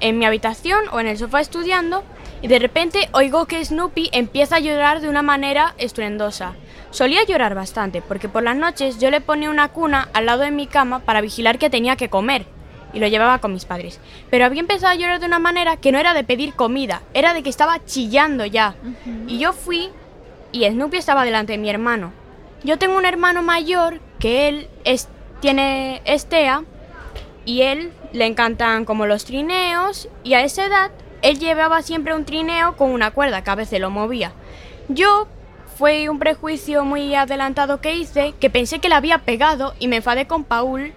[SPEAKER 10] en mi habitación o en el sofá estudiando y de repente oigo que Snoopy empieza a llorar de una manera estruendosa. Solía llorar bastante porque por las noches yo le ponía una cuna al lado de mi cama para vigilar que tenía que comer y lo llevaba con mis padres. Pero había empezado a llorar de una manera que no era de pedir comida, era de que estaba chillando ya. Y yo fui y Snoopy estaba delante de mi hermano. Yo tengo un hermano mayor que él es, tiene estea y él le encantan como los trineos y a esa edad él llevaba siempre un trineo con una cuerda que a veces lo movía. Yo fue un prejuicio muy adelantado que hice que pensé que le había pegado y me enfadé con Paul.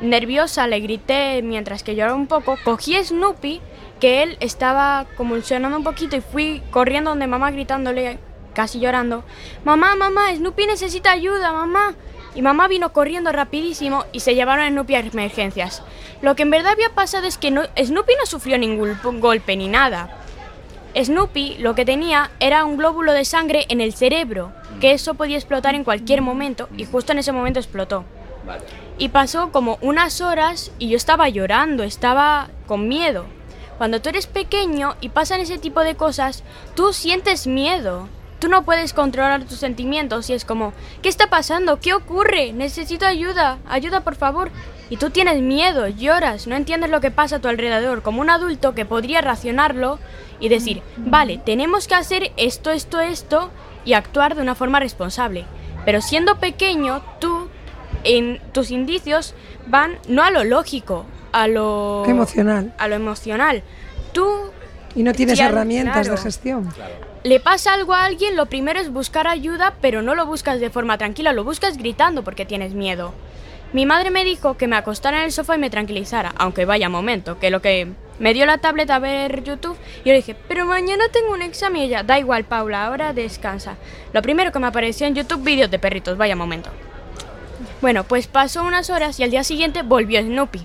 [SPEAKER 10] Nerviosa le grité mientras que lloraba un poco, cogí a Snoopy que él estaba convulsionando un poquito y fui corriendo donde mamá gritándole casi llorando, mamá, mamá, Snoopy necesita ayuda, mamá. Y mamá vino corriendo rapidísimo y se llevaron a Snoopy a emergencias. Lo que en verdad había pasado es que no- Snoopy no sufrió ningún golpe ni nada. Snoopy lo que tenía era un glóbulo de sangre en el cerebro, que eso podía explotar en cualquier momento y justo en ese momento explotó. Y pasó como unas horas y yo estaba llorando, estaba con miedo. Cuando tú eres pequeño y pasan ese tipo de cosas, tú sientes miedo. Tú no puedes controlar tus sentimientos y es como, ¿qué está pasando? ¿Qué ocurre? Necesito ayuda, ayuda por favor. Y tú tienes miedo, lloras, no entiendes lo que pasa a tu alrededor, como un adulto que podría racionarlo y decir, vale, tenemos que hacer esto, esto, esto y actuar de una forma responsable. Pero siendo pequeño, tú, en tus indicios van no a lo lógico, a lo
[SPEAKER 3] Emocional.
[SPEAKER 10] a lo emocional. Tú
[SPEAKER 3] Y no tienes herramientas
[SPEAKER 10] claro.
[SPEAKER 3] de gestión.
[SPEAKER 10] le pasa algo a alguien, lo primero es buscar ayuda, pero no lo buscas de forma tranquila, lo buscas gritando porque tienes miedo. Mi madre me dijo que me acostara en el sofá y me tranquilizara, aunque vaya momento, que lo que me dio la tablet a ver YouTube y yo le dije, pero mañana tengo un examen y ella, da igual Paula, ahora descansa. Lo primero que me apareció en YouTube, vídeos de perritos, vaya momento. Bueno, pues pasó unas horas y al día siguiente volvió Snoopy.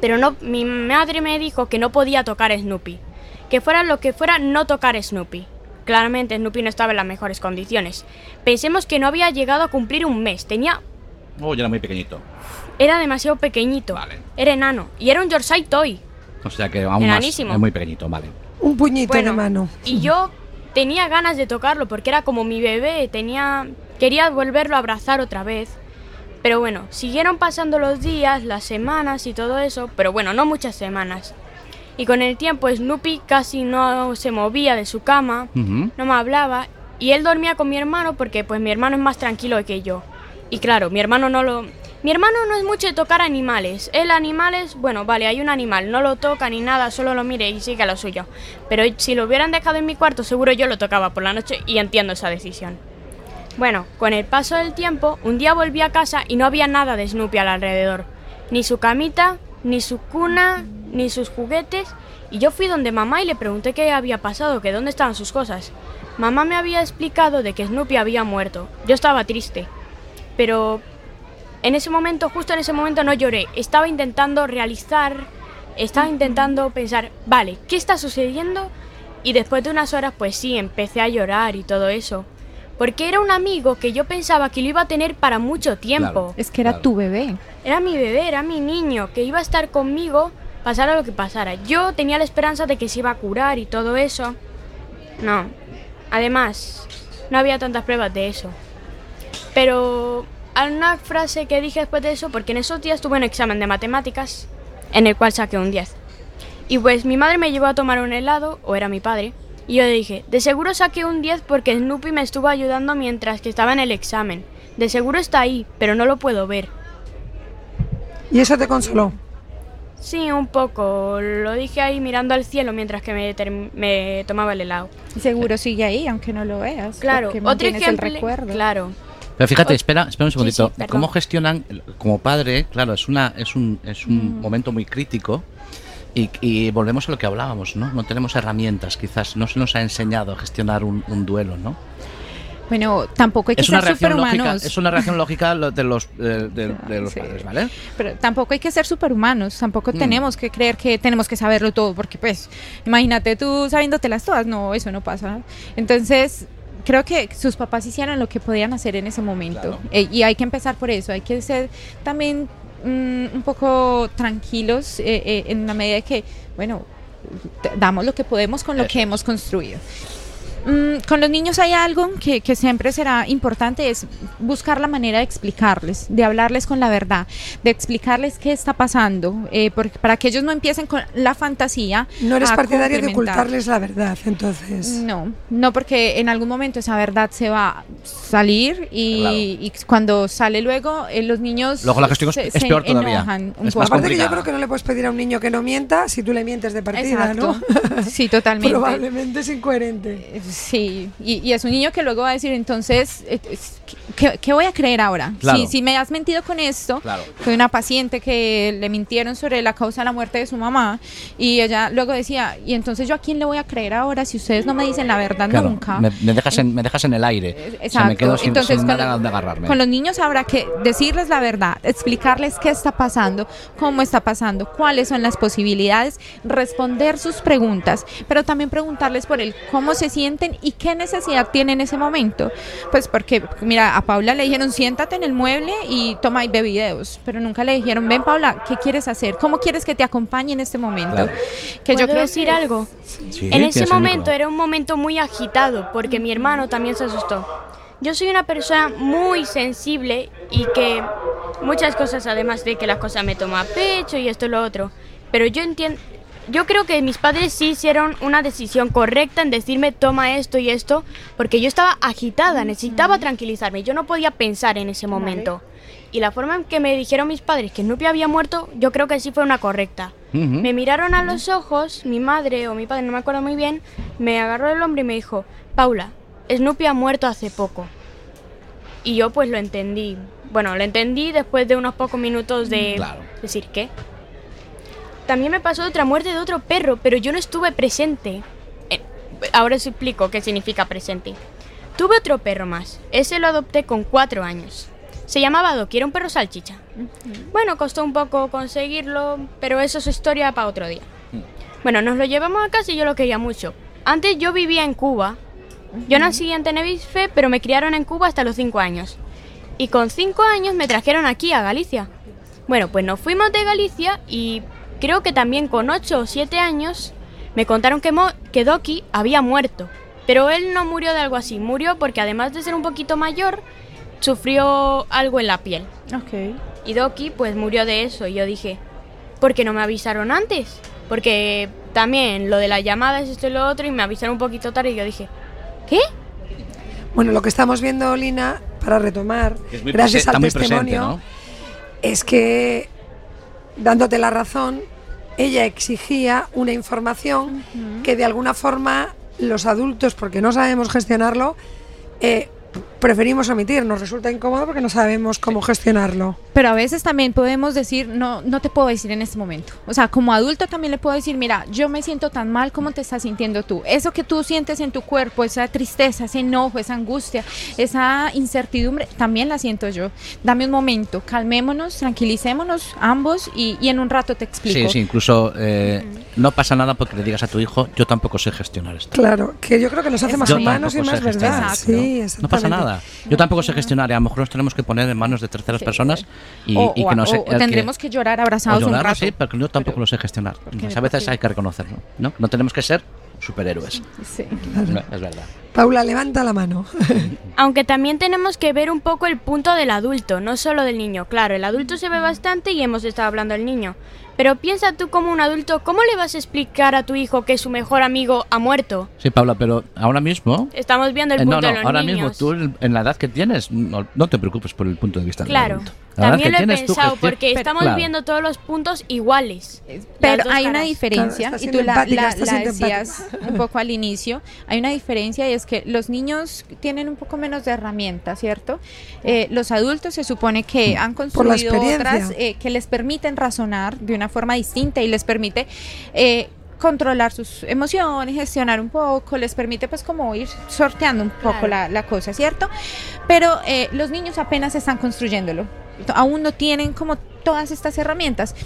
[SPEAKER 10] Pero no, mi madre me dijo que no podía tocar a Snoopy. Que fuera lo que fuera, no tocar a Snoopy. Claramente Snoopy no estaba en las mejores condiciones. Pensemos que no había llegado a cumplir un mes. Tenía.
[SPEAKER 4] Oh, ya era muy pequeñito.
[SPEAKER 10] Era demasiado pequeñito. Era enano. Y era un Yorkshire Toy.
[SPEAKER 4] O sea que aún más
[SPEAKER 10] Enanísimo.
[SPEAKER 4] es muy pequeñito, vale.
[SPEAKER 3] Un puñito
[SPEAKER 10] Bueno,
[SPEAKER 3] de mano.
[SPEAKER 10] Y yo tenía ganas de tocarlo porque era como mi bebé. Tenía. Quería volverlo a abrazar otra vez. Pero bueno, siguieron pasando los días, las semanas y todo eso. Pero bueno, no muchas semanas. Y con el tiempo Snoopy casi no se movía de su cama, no me hablaba. Y él dormía con mi hermano porque pues mi hermano es más tranquilo que yo. Y claro, mi hermano no lo... Mi hermano no es mucho de tocar animales. Él animales, bueno, vale, hay un animal, no lo toca ni nada, solo lo mire y sigue a lo suyo. Pero si lo hubieran dejado en mi cuarto, seguro yo lo tocaba por la noche y entiendo esa decisión. Bueno, con el paso del tiempo, un día volví a casa y no había nada de Snoopy al alrededor. Ni su camita, ni su cuna, ni sus juguetes. Y yo fui donde mamá y le pregunté qué había pasado, que dónde estaban sus cosas. Mamá me había explicado de que Snoopy había muerto. Yo estaba triste. Pero en ese momento, justo en ese momento no lloré. Estaba intentando realizar, estaba intentando pensar, vale, ¿qué está sucediendo? Y después de unas horas, pues sí, empecé a llorar y todo eso. Porque era un amigo que yo pensaba que lo iba a tener para mucho tiempo.
[SPEAKER 9] Es que era tu bebé.
[SPEAKER 10] Era mi bebé, era mi niño, que iba a estar conmigo pasara lo que pasara. Yo tenía la esperanza de que se iba a curar y todo eso. No. Además, no había tantas pruebas de eso. Pero hay una frase que dije después de eso, porque en esos días tuve un examen de matemáticas en el cual saqué un 10. Y pues mi madre me llevó a tomar un helado, o era mi padre, y yo le dije, de seguro saqué un 10 porque Snoopy me estuvo ayudando mientras que estaba en el examen. De seguro está ahí, pero no lo puedo ver.
[SPEAKER 3] ¿Y eso te consoló?
[SPEAKER 10] Sí, un poco. Lo dije ahí mirando al cielo mientras que me, me tomaba el helado.
[SPEAKER 9] Y seguro sigue ahí, aunque no lo veas.
[SPEAKER 10] Claro, otro ejemplo.
[SPEAKER 9] el recuerdo.
[SPEAKER 10] Claro.
[SPEAKER 4] Pero fíjate, espera, espera un
[SPEAKER 10] Sí, sí,
[SPEAKER 4] segundito. ¿Cómo gestionan, como padre, claro, es, una, es un, es un momento muy crítico y, y volvemos a lo que hablábamos, ¿no? No tenemos herramientas, quizás no se nos ha enseñado a gestionar un, un duelo, ¿no?
[SPEAKER 9] Bueno, tampoco hay que
[SPEAKER 4] Es
[SPEAKER 9] ser
[SPEAKER 4] reacción lógica,
[SPEAKER 9] superhumanos.
[SPEAKER 4] es una reacción lógica de los, eh, de, de (laughs) los
[SPEAKER 9] Sí.
[SPEAKER 4] padres, ¿vale?
[SPEAKER 9] Pero tampoco hay que ser superhumanos, tampoco
[SPEAKER 4] Mm.
[SPEAKER 9] tenemos que creer que tenemos que saberlo todo, porque pues, imagínate tú sabiéndotelas todas, no, eso no pasa. Entonces, creo que sus papás hicieron lo que podían hacer en ese momento.
[SPEAKER 4] Claro.
[SPEAKER 9] Eh, y hay que empezar por eso, hay que ser también mm, un poco tranquilos eh, eh, en la medida de que, bueno, damos lo que podemos con lo que hemos construido. Mm, con los niños hay algo que, que siempre será importante, es buscar la manera de explicarles, de hablarles con la verdad, de explicarles qué está pasando, eh, porque- para que ellos no empiecen con la fantasía.
[SPEAKER 3] No eres
[SPEAKER 9] a
[SPEAKER 3] partidario de ocultarles la verdad, entonces.
[SPEAKER 9] No, no porque en algún momento esa verdad se va a salir y,
[SPEAKER 4] Claro.
[SPEAKER 9] y cuando sale luego eh, los niños
[SPEAKER 4] Luego la gestión es-
[SPEAKER 9] se-
[SPEAKER 4] es peor todavía. Es
[SPEAKER 9] poco.
[SPEAKER 4] más
[SPEAKER 3] Aparte que yo creo que no le puedes pedir a un niño que no mienta si tú le mientes de partida,
[SPEAKER 9] Exacto.
[SPEAKER 3] ¿no?
[SPEAKER 9] Sí, totalmente. (laughs)
[SPEAKER 3] Probablemente es incoherente.
[SPEAKER 9] Sí, y, y es un niño que luego va a decir, entonces, eh, ¿qué, qué voy a creer ahora?
[SPEAKER 4] Claro.
[SPEAKER 9] Si, si me has mentido con esto,
[SPEAKER 4] Claro.
[SPEAKER 9] fue una paciente que le mintieron sobre la causa de la muerte de su mamá y ella luego decía, y entonces yo a quién le voy a creer ahora si ustedes no me dicen la verdad
[SPEAKER 4] Claro,
[SPEAKER 9] nunca?
[SPEAKER 4] Me, me dejas en, me dejas en el aire. O sea,
[SPEAKER 9] Exacto.
[SPEAKER 4] me quedo sin,
[SPEAKER 9] Entonces,
[SPEAKER 4] sin
[SPEAKER 9] con,
[SPEAKER 4] nada agarrarme.
[SPEAKER 9] con los niños habrá que decirles la verdad, explicarles qué está pasando, cómo está pasando, cuáles son las posibilidades, responder sus preguntas, pero también preguntarles por el cómo se sienten y qué necesidad tienen en ese momento. Pues porque, mira, a Paula le dijeron siéntate en el mueble y toma y ve videos, pero nunca le dijeron ven Paula, ¿qué quieres hacer? ¿Cómo quieres que te acompañe en este momento?
[SPEAKER 4] Claro.
[SPEAKER 9] Que
[SPEAKER 10] ¿Puedo
[SPEAKER 9] yo creo
[SPEAKER 10] decir
[SPEAKER 9] que-
[SPEAKER 10] algo?
[SPEAKER 4] Sí,
[SPEAKER 10] en ese momento era un momento muy agitado porque mi hermano también se asustó. Yo soy una persona muy sensible y que muchas cosas, además de que las cosas me toman a pecho y esto y lo otro, pero yo entiendo, yo creo que mis padres sí hicieron una decisión correcta en decirme toma esto y esto, porque yo estaba agitada, necesitaba tranquilizarme, yo no podía pensar en ese momento. Y la forma en que me dijeron mis padres que Snoopy había muerto, yo creo que sí fue una correcta. Me miraron a los ojos, mi madre o mi padre, no me acuerdo muy bien, me agarró el hombro y me dijo, Paula, Snoopy ha muerto hace poco. Y yo pues lo entendí. Bueno, lo entendí después de unos pocos minutos de
[SPEAKER 4] Claro.
[SPEAKER 10] decir qué. También me pasó otra muerte de otro perro, pero yo no estuve presente. Eh, ahora os explico qué significa presente. Tuve otro perro más. Ese lo adopté con cuatro años. Se llamaba era un perro salchicha. Bueno, costó un poco conseguirlo, pero eso es historia para otro día. Bueno, nos lo llevamos a casa y yo lo quería mucho. Antes yo vivía en Cuba. Yo nací en Tenerife, pero me criaron en Cuba hasta los 5 años. Y con 5 años me trajeron aquí a Galicia. Bueno, pues nos fuimos de Galicia y creo que también con 8 o 7 años me contaron que, Mo- que Doki había muerto. Pero él no murió de algo así, murió porque además de ser un poquito mayor, sufrió algo en la piel.
[SPEAKER 9] Ok.
[SPEAKER 10] Y Doki pues murió de eso y yo dije, ¿por qué no me avisaron antes? Porque también lo de las llamadas, esto y lo otro, y me avisaron un poquito tarde y yo dije, ¿qué?
[SPEAKER 3] Bueno, lo que estamos viendo, Lina, para retomar, gracias al
[SPEAKER 4] presente,
[SPEAKER 3] testimonio,
[SPEAKER 4] ¿no?
[SPEAKER 3] es que, dándote la razón, ella exigía una información que de alguna forma los adultos, porque no sabemos gestionarlo, eh, preferimos omitir. Nos resulta incómodo porque no sabemos cómo gestionarlo.
[SPEAKER 9] Pero a veces también podemos decir, no, no te puedo decir en este momento. O sea, como adulto también le puedo decir, mira, yo me siento tan mal como te estás sintiendo tú. Eso que tú sientes en tu cuerpo, esa tristeza, ese enojo, esa angustia, esa incertidumbre, también la siento yo. Dame un momento, calmémonos, tranquilicémonos ambos y, y en un rato te explico.
[SPEAKER 4] Sí, sí, incluso eh, no pasa nada porque le digas a tu hijo, yo tampoco sé gestionar esto.
[SPEAKER 3] Claro, que yo creo que nos hace más
[SPEAKER 4] Yo
[SPEAKER 3] humanos y más verdad. Sí,
[SPEAKER 4] ¿no? Pasa
[SPEAKER 3] exactamente.
[SPEAKER 4] Nada. Yo tampoco sé gestionar y a lo mejor nos tenemos que poner en manos de terceras
[SPEAKER 9] Sí.
[SPEAKER 4] personas y,
[SPEAKER 9] o,
[SPEAKER 4] y que no sé.
[SPEAKER 9] o- o tendremos que, llorar abrazados
[SPEAKER 4] o llorar,
[SPEAKER 9] un rato.
[SPEAKER 4] sí, porque yo tampoco lo sé gestionar. a veces hay que reconocerlo, ¿no? No tenemos que ser superhéroes.
[SPEAKER 9] Sí.
[SPEAKER 4] No, es verdad.
[SPEAKER 3] Paula, levanta la mano. (laughs)
[SPEAKER 10] Aunque también tenemos que ver un poco el punto del adulto, no solo del niño. Claro, el adulto se ve bastante y hemos estado hablando del niño. Pero piensa tú como un adulto, ¿cómo le vas a explicar a tu hijo que su mejor amigo ha muerto?
[SPEAKER 4] Sí, Paula, pero ahora mismo...
[SPEAKER 10] Estamos viendo el
[SPEAKER 4] Eh,
[SPEAKER 10] punto
[SPEAKER 4] no, no,
[SPEAKER 10] de los
[SPEAKER 4] ahora
[SPEAKER 10] niños.
[SPEAKER 4] mismo tú en la edad que tienes, no, no te preocupes por el punto de vista del
[SPEAKER 10] Claro.
[SPEAKER 4] adulto. La
[SPEAKER 10] También lo he pensado
[SPEAKER 4] que- que-
[SPEAKER 10] porque estamos
[SPEAKER 4] Claro.
[SPEAKER 10] viendo todos los puntos iguales.
[SPEAKER 9] Pero hay una
[SPEAKER 10] caras.
[SPEAKER 9] diferencia,
[SPEAKER 3] Claro,
[SPEAKER 9] y tú la, la- la decías un poco al inicio, hay una diferencia y es que los niños tienen un poco menos de herramientas, ¿cierto? Eh, los adultos se supone que han
[SPEAKER 3] Por la
[SPEAKER 9] construido otras eh, que les permiten razonar de una forma distinta y les permite... eh, controlar sus emociones, gestionar un poco, les permite pues como ir sorteando un poco la cosa, ¿cierto? Pero eh, los niños apenas están construyéndolo, aún no tienen como todas estas herramientas.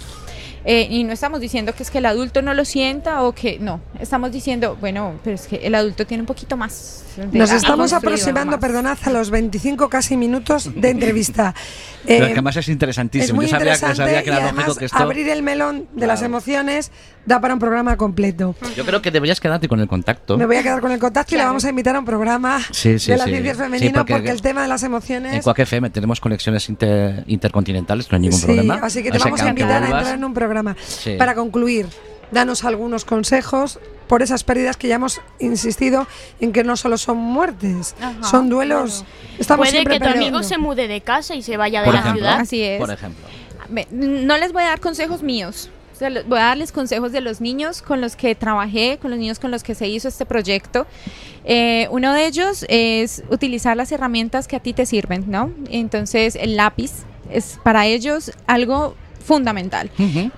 [SPEAKER 9] Eh, y no estamos diciendo que es que el adulto no lo sienta o que no, estamos diciendo, bueno, pero es que el adulto tiene un poquito más.
[SPEAKER 3] Nos estamos aproximando,
[SPEAKER 9] más.
[SPEAKER 3] perdonad, a los 25 casi minutos de entrevista. (laughs)
[SPEAKER 4] Pero
[SPEAKER 3] Eh,
[SPEAKER 4] que además es interesantísimo.
[SPEAKER 3] es muy
[SPEAKER 4] Yo sabía, que-
[SPEAKER 3] interesante
[SPEAKER 4] sabía que
[SPEAKER 3] y
[SPEAKER 4] era
[SPEAKER 3] además
[SPEAKER 4] lógico que esto...
[SPEAKER 3] abrir el melón de las
[SPEAKER 4] Claro.
[SPEAKER 3] emociones da para un programa completo.
[SPEAKER 4] Yo creo que deberías quedarte con el contacto.
[SPEAKER 3] Me voy a quedar con el contacto y le
[SPEAKER 9] Claro.
[SPEAKER 3] vamos a invitar a un programa
[SPEAKER 4] Sí, sí,
[SPEAKER 3] de la
[SPEAKER 4] sí.
[SPEAKER 3] ciencia
[SPEAKER 4] Sí,
[SPEAKER 3] femenina
[SPEAKER 4] porque-
[SPEAKER 3] porque, el tema de las
[SPEAKER 4] En
[SPEAKER 3] emociones...
[SPEAKER 4] Cuac FM tenemos conexiones inter- intercontinentales, no hay ningún
[SPEAKER 3] Sí,
[SPEAKER 4] problema.
[SPEAKER 3] así que te
[SPEAKER 4] Así
[SPEAKER 3] vamos a invitar a entrar en un programa.
[SPEAKER 4] Sí.
[SPEAKER 3] Para concluir, danos algunos consejos por esas pérdidas que ya hemos insistido en que no solo son muertes,
[SPEAKER 9] Ajá,
[SPEAKER 3] son duelos. Estamos
[SPEAKER 10] Puede
[SPEAKER 3] siempre
[SPEAKER 10] que tu amigo se mude de casa y se vaya de
[SPEAKER 4] Por
[SPEAKER 10] la
[SPEAKER 4] ejemplo.
[SPEAKER 10] ciudad.
[SPEAKER 9] Así es.
[SPEAKER 4] Por ejemplo.
[SPEAKER 9] No les voy a dar consejos míos. Voy a darles consejos de los niños con los que trabajé, con los niños con los que se hizo este proyecto. Eh, uno de ellos es utilizar las herramientas que a ti te sirven, ¿no? Entonces, el lápiz es para ellos algo fundamental.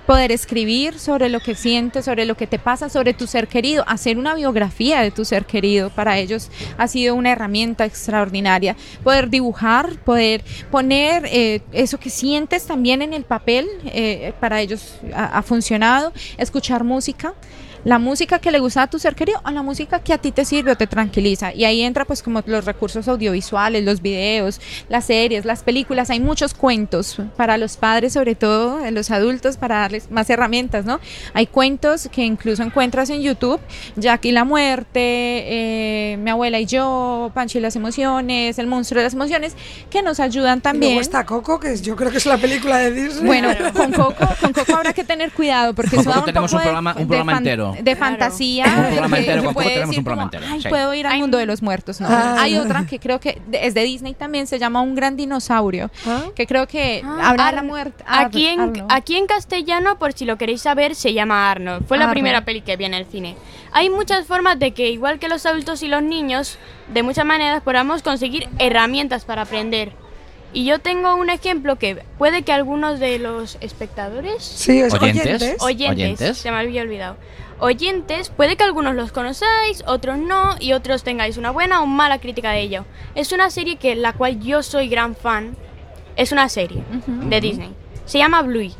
[SPEAKER 9] Poder escribir sobre lo que sientes, sobre lo que te pasa, sobre tu ser querido, hacer una biografía de tu ser querido, para ellos ha sido una herramienta extraordinaria. Poder dibujar, poder poner eh, eso que sientes también en el papel, eh, para ellos ha, ha funcionado. Escuchar música. La música que le gusta a tu ser querido o la música que a ti te sirve o te tranquiliza. Y ahí entra pues como los recursos audiovisuales, los videos, las series, las películas. Hay muchos cuentos para los padres, sobre todo de los adultos, para darles más herramientas, ¿no? Hay cuentos que incluso encuentras en YouTube, Jackie la muerte, eh, mi abuela y yo, Pancho y las emociones, el monstruo de las emociones, que nos ayudan
[SPEAKER 3] Y
[SPEAKER 9] también.
[SPEAKER 3] luego está Coco, que yo creo que es la película de Disney.
[SPEAKER 9] Bueno, con (laughs) Coco, con Coco habrá que tener cuidado porque
[SPEAKER 4] Con
[SPEAKER 9] eso da
[SPEAKER 4] Coco
[SPEAKER 9] un
[SPEAKER 4] tenemos
[SPEAKER 9] poco
[SPEAKER 4] un
[SPEAKER 9] de-
[SPEAKER 4] programa- un programa entero.
[SPEAKER 9] De
[SPEAKER 10] Claro.
[SPEAKER 9] fantasía.
[SPEAKER 4] Un programa entero, con Coco tenemos un programa entero,
[SPEAKER 9] Ay,
[SPEAKER 4] sí.
[SPEAKER 9] puedo ir al
[SPEAKER 10] Hay-
[SPEAKER 9] mundo de los muertos. No,
[SPEAKER 3] Ah.
[SPEAKER 9] hay otra que creo que es de Disney también se llama Un gran dinosaurio,
[SPEAKER 3] ¿Ah?
[SPEAKER 9] que creo que
[SPEAKER 10] Ah,
[SPEAKER 9] habla de la
[SPEAKER 10] Ar-
[SPEAKER 9] muerte. Ar-
[SPEAKER 10] Aquí en,
[SPEAKER 9] Arno.
[SPEAKER 10] aquí en castellano, por si lo queréis saber, se llama Arnold. Fue la
[SPEAKER 9] Arnold.
[SPEAKER 10] primera peli que vi en el cine. Hay muchas formas de que, igual que los adultos y los niños, de muchas maneras podamos conseguir herramientas para aprender. Y yo tengo un ejemplo que puede que algunos de los espectadores,
[SPEAKER 3] Sí, es
[SPEAKER 4] Oyentes.
[SPEAKER 3] oyentes.
[SPEAKER 10] oyentes,
[SPEAKER 4] Oyentes.
[SPEAKER 10] se me había olvidado, oyentes, puede que algunos los conozcáis, otros no, y otros tengáis una buena o mala crítica de ello. Es una serie que la cual yo soy gran fan. Es una serie de Disney. Se llama Bluey.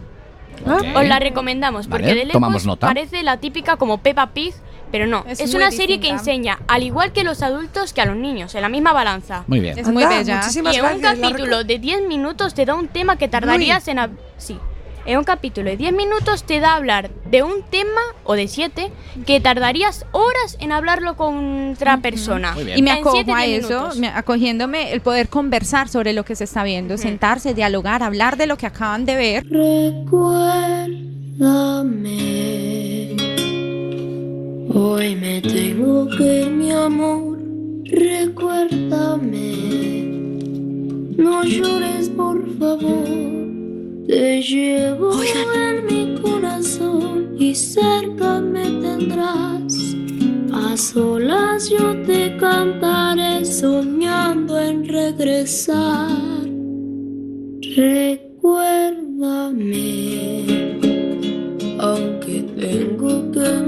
[SPEAKER 4] Ok.
[SPEAKER 10] Os la recomendamos porque
[SPEAKER 4] Vale,
[SPEAKER 10] de lejos
[SPEAKER 4] nota.
[SPEAKER 10] parece la típica como Peppa Pig, pero no.
[SPEAKER 9] Es
[SPEAKER 10] una serie que enseña, al igual que los adultos, que a los niños, en la misma balanza.
[SPEAKER 4] Muy bien.
[SPEAKER 9] Es muy bella.
[SPEAKER 3] muchísimas
[SPEAKER 10] Y en un capítulo de 10 minutos te da un tema que tardarías en... Sí. En un capítulo de 10 minutos te da a hablar de un tema, o de 7, que tardarías horas en hablarlo con otra persona.
[SPEAKER 4] Muy bien.
[SPEAKER 9] Y me acojo a eso, me- acogiéndome el poder conversar sobre lo que se está viendo, sentarse, dialogar, hablar de lo que acaban de ver.
[SPEAKER 11] Recuérdame, hoy me tengo que ir, mi amor. Recuérdame, no llores por favor. Te llevo en mi corazón y cerca me tendrás. A solas yo te cantaré soñando en regresar. Recuérdame, aunque tengo que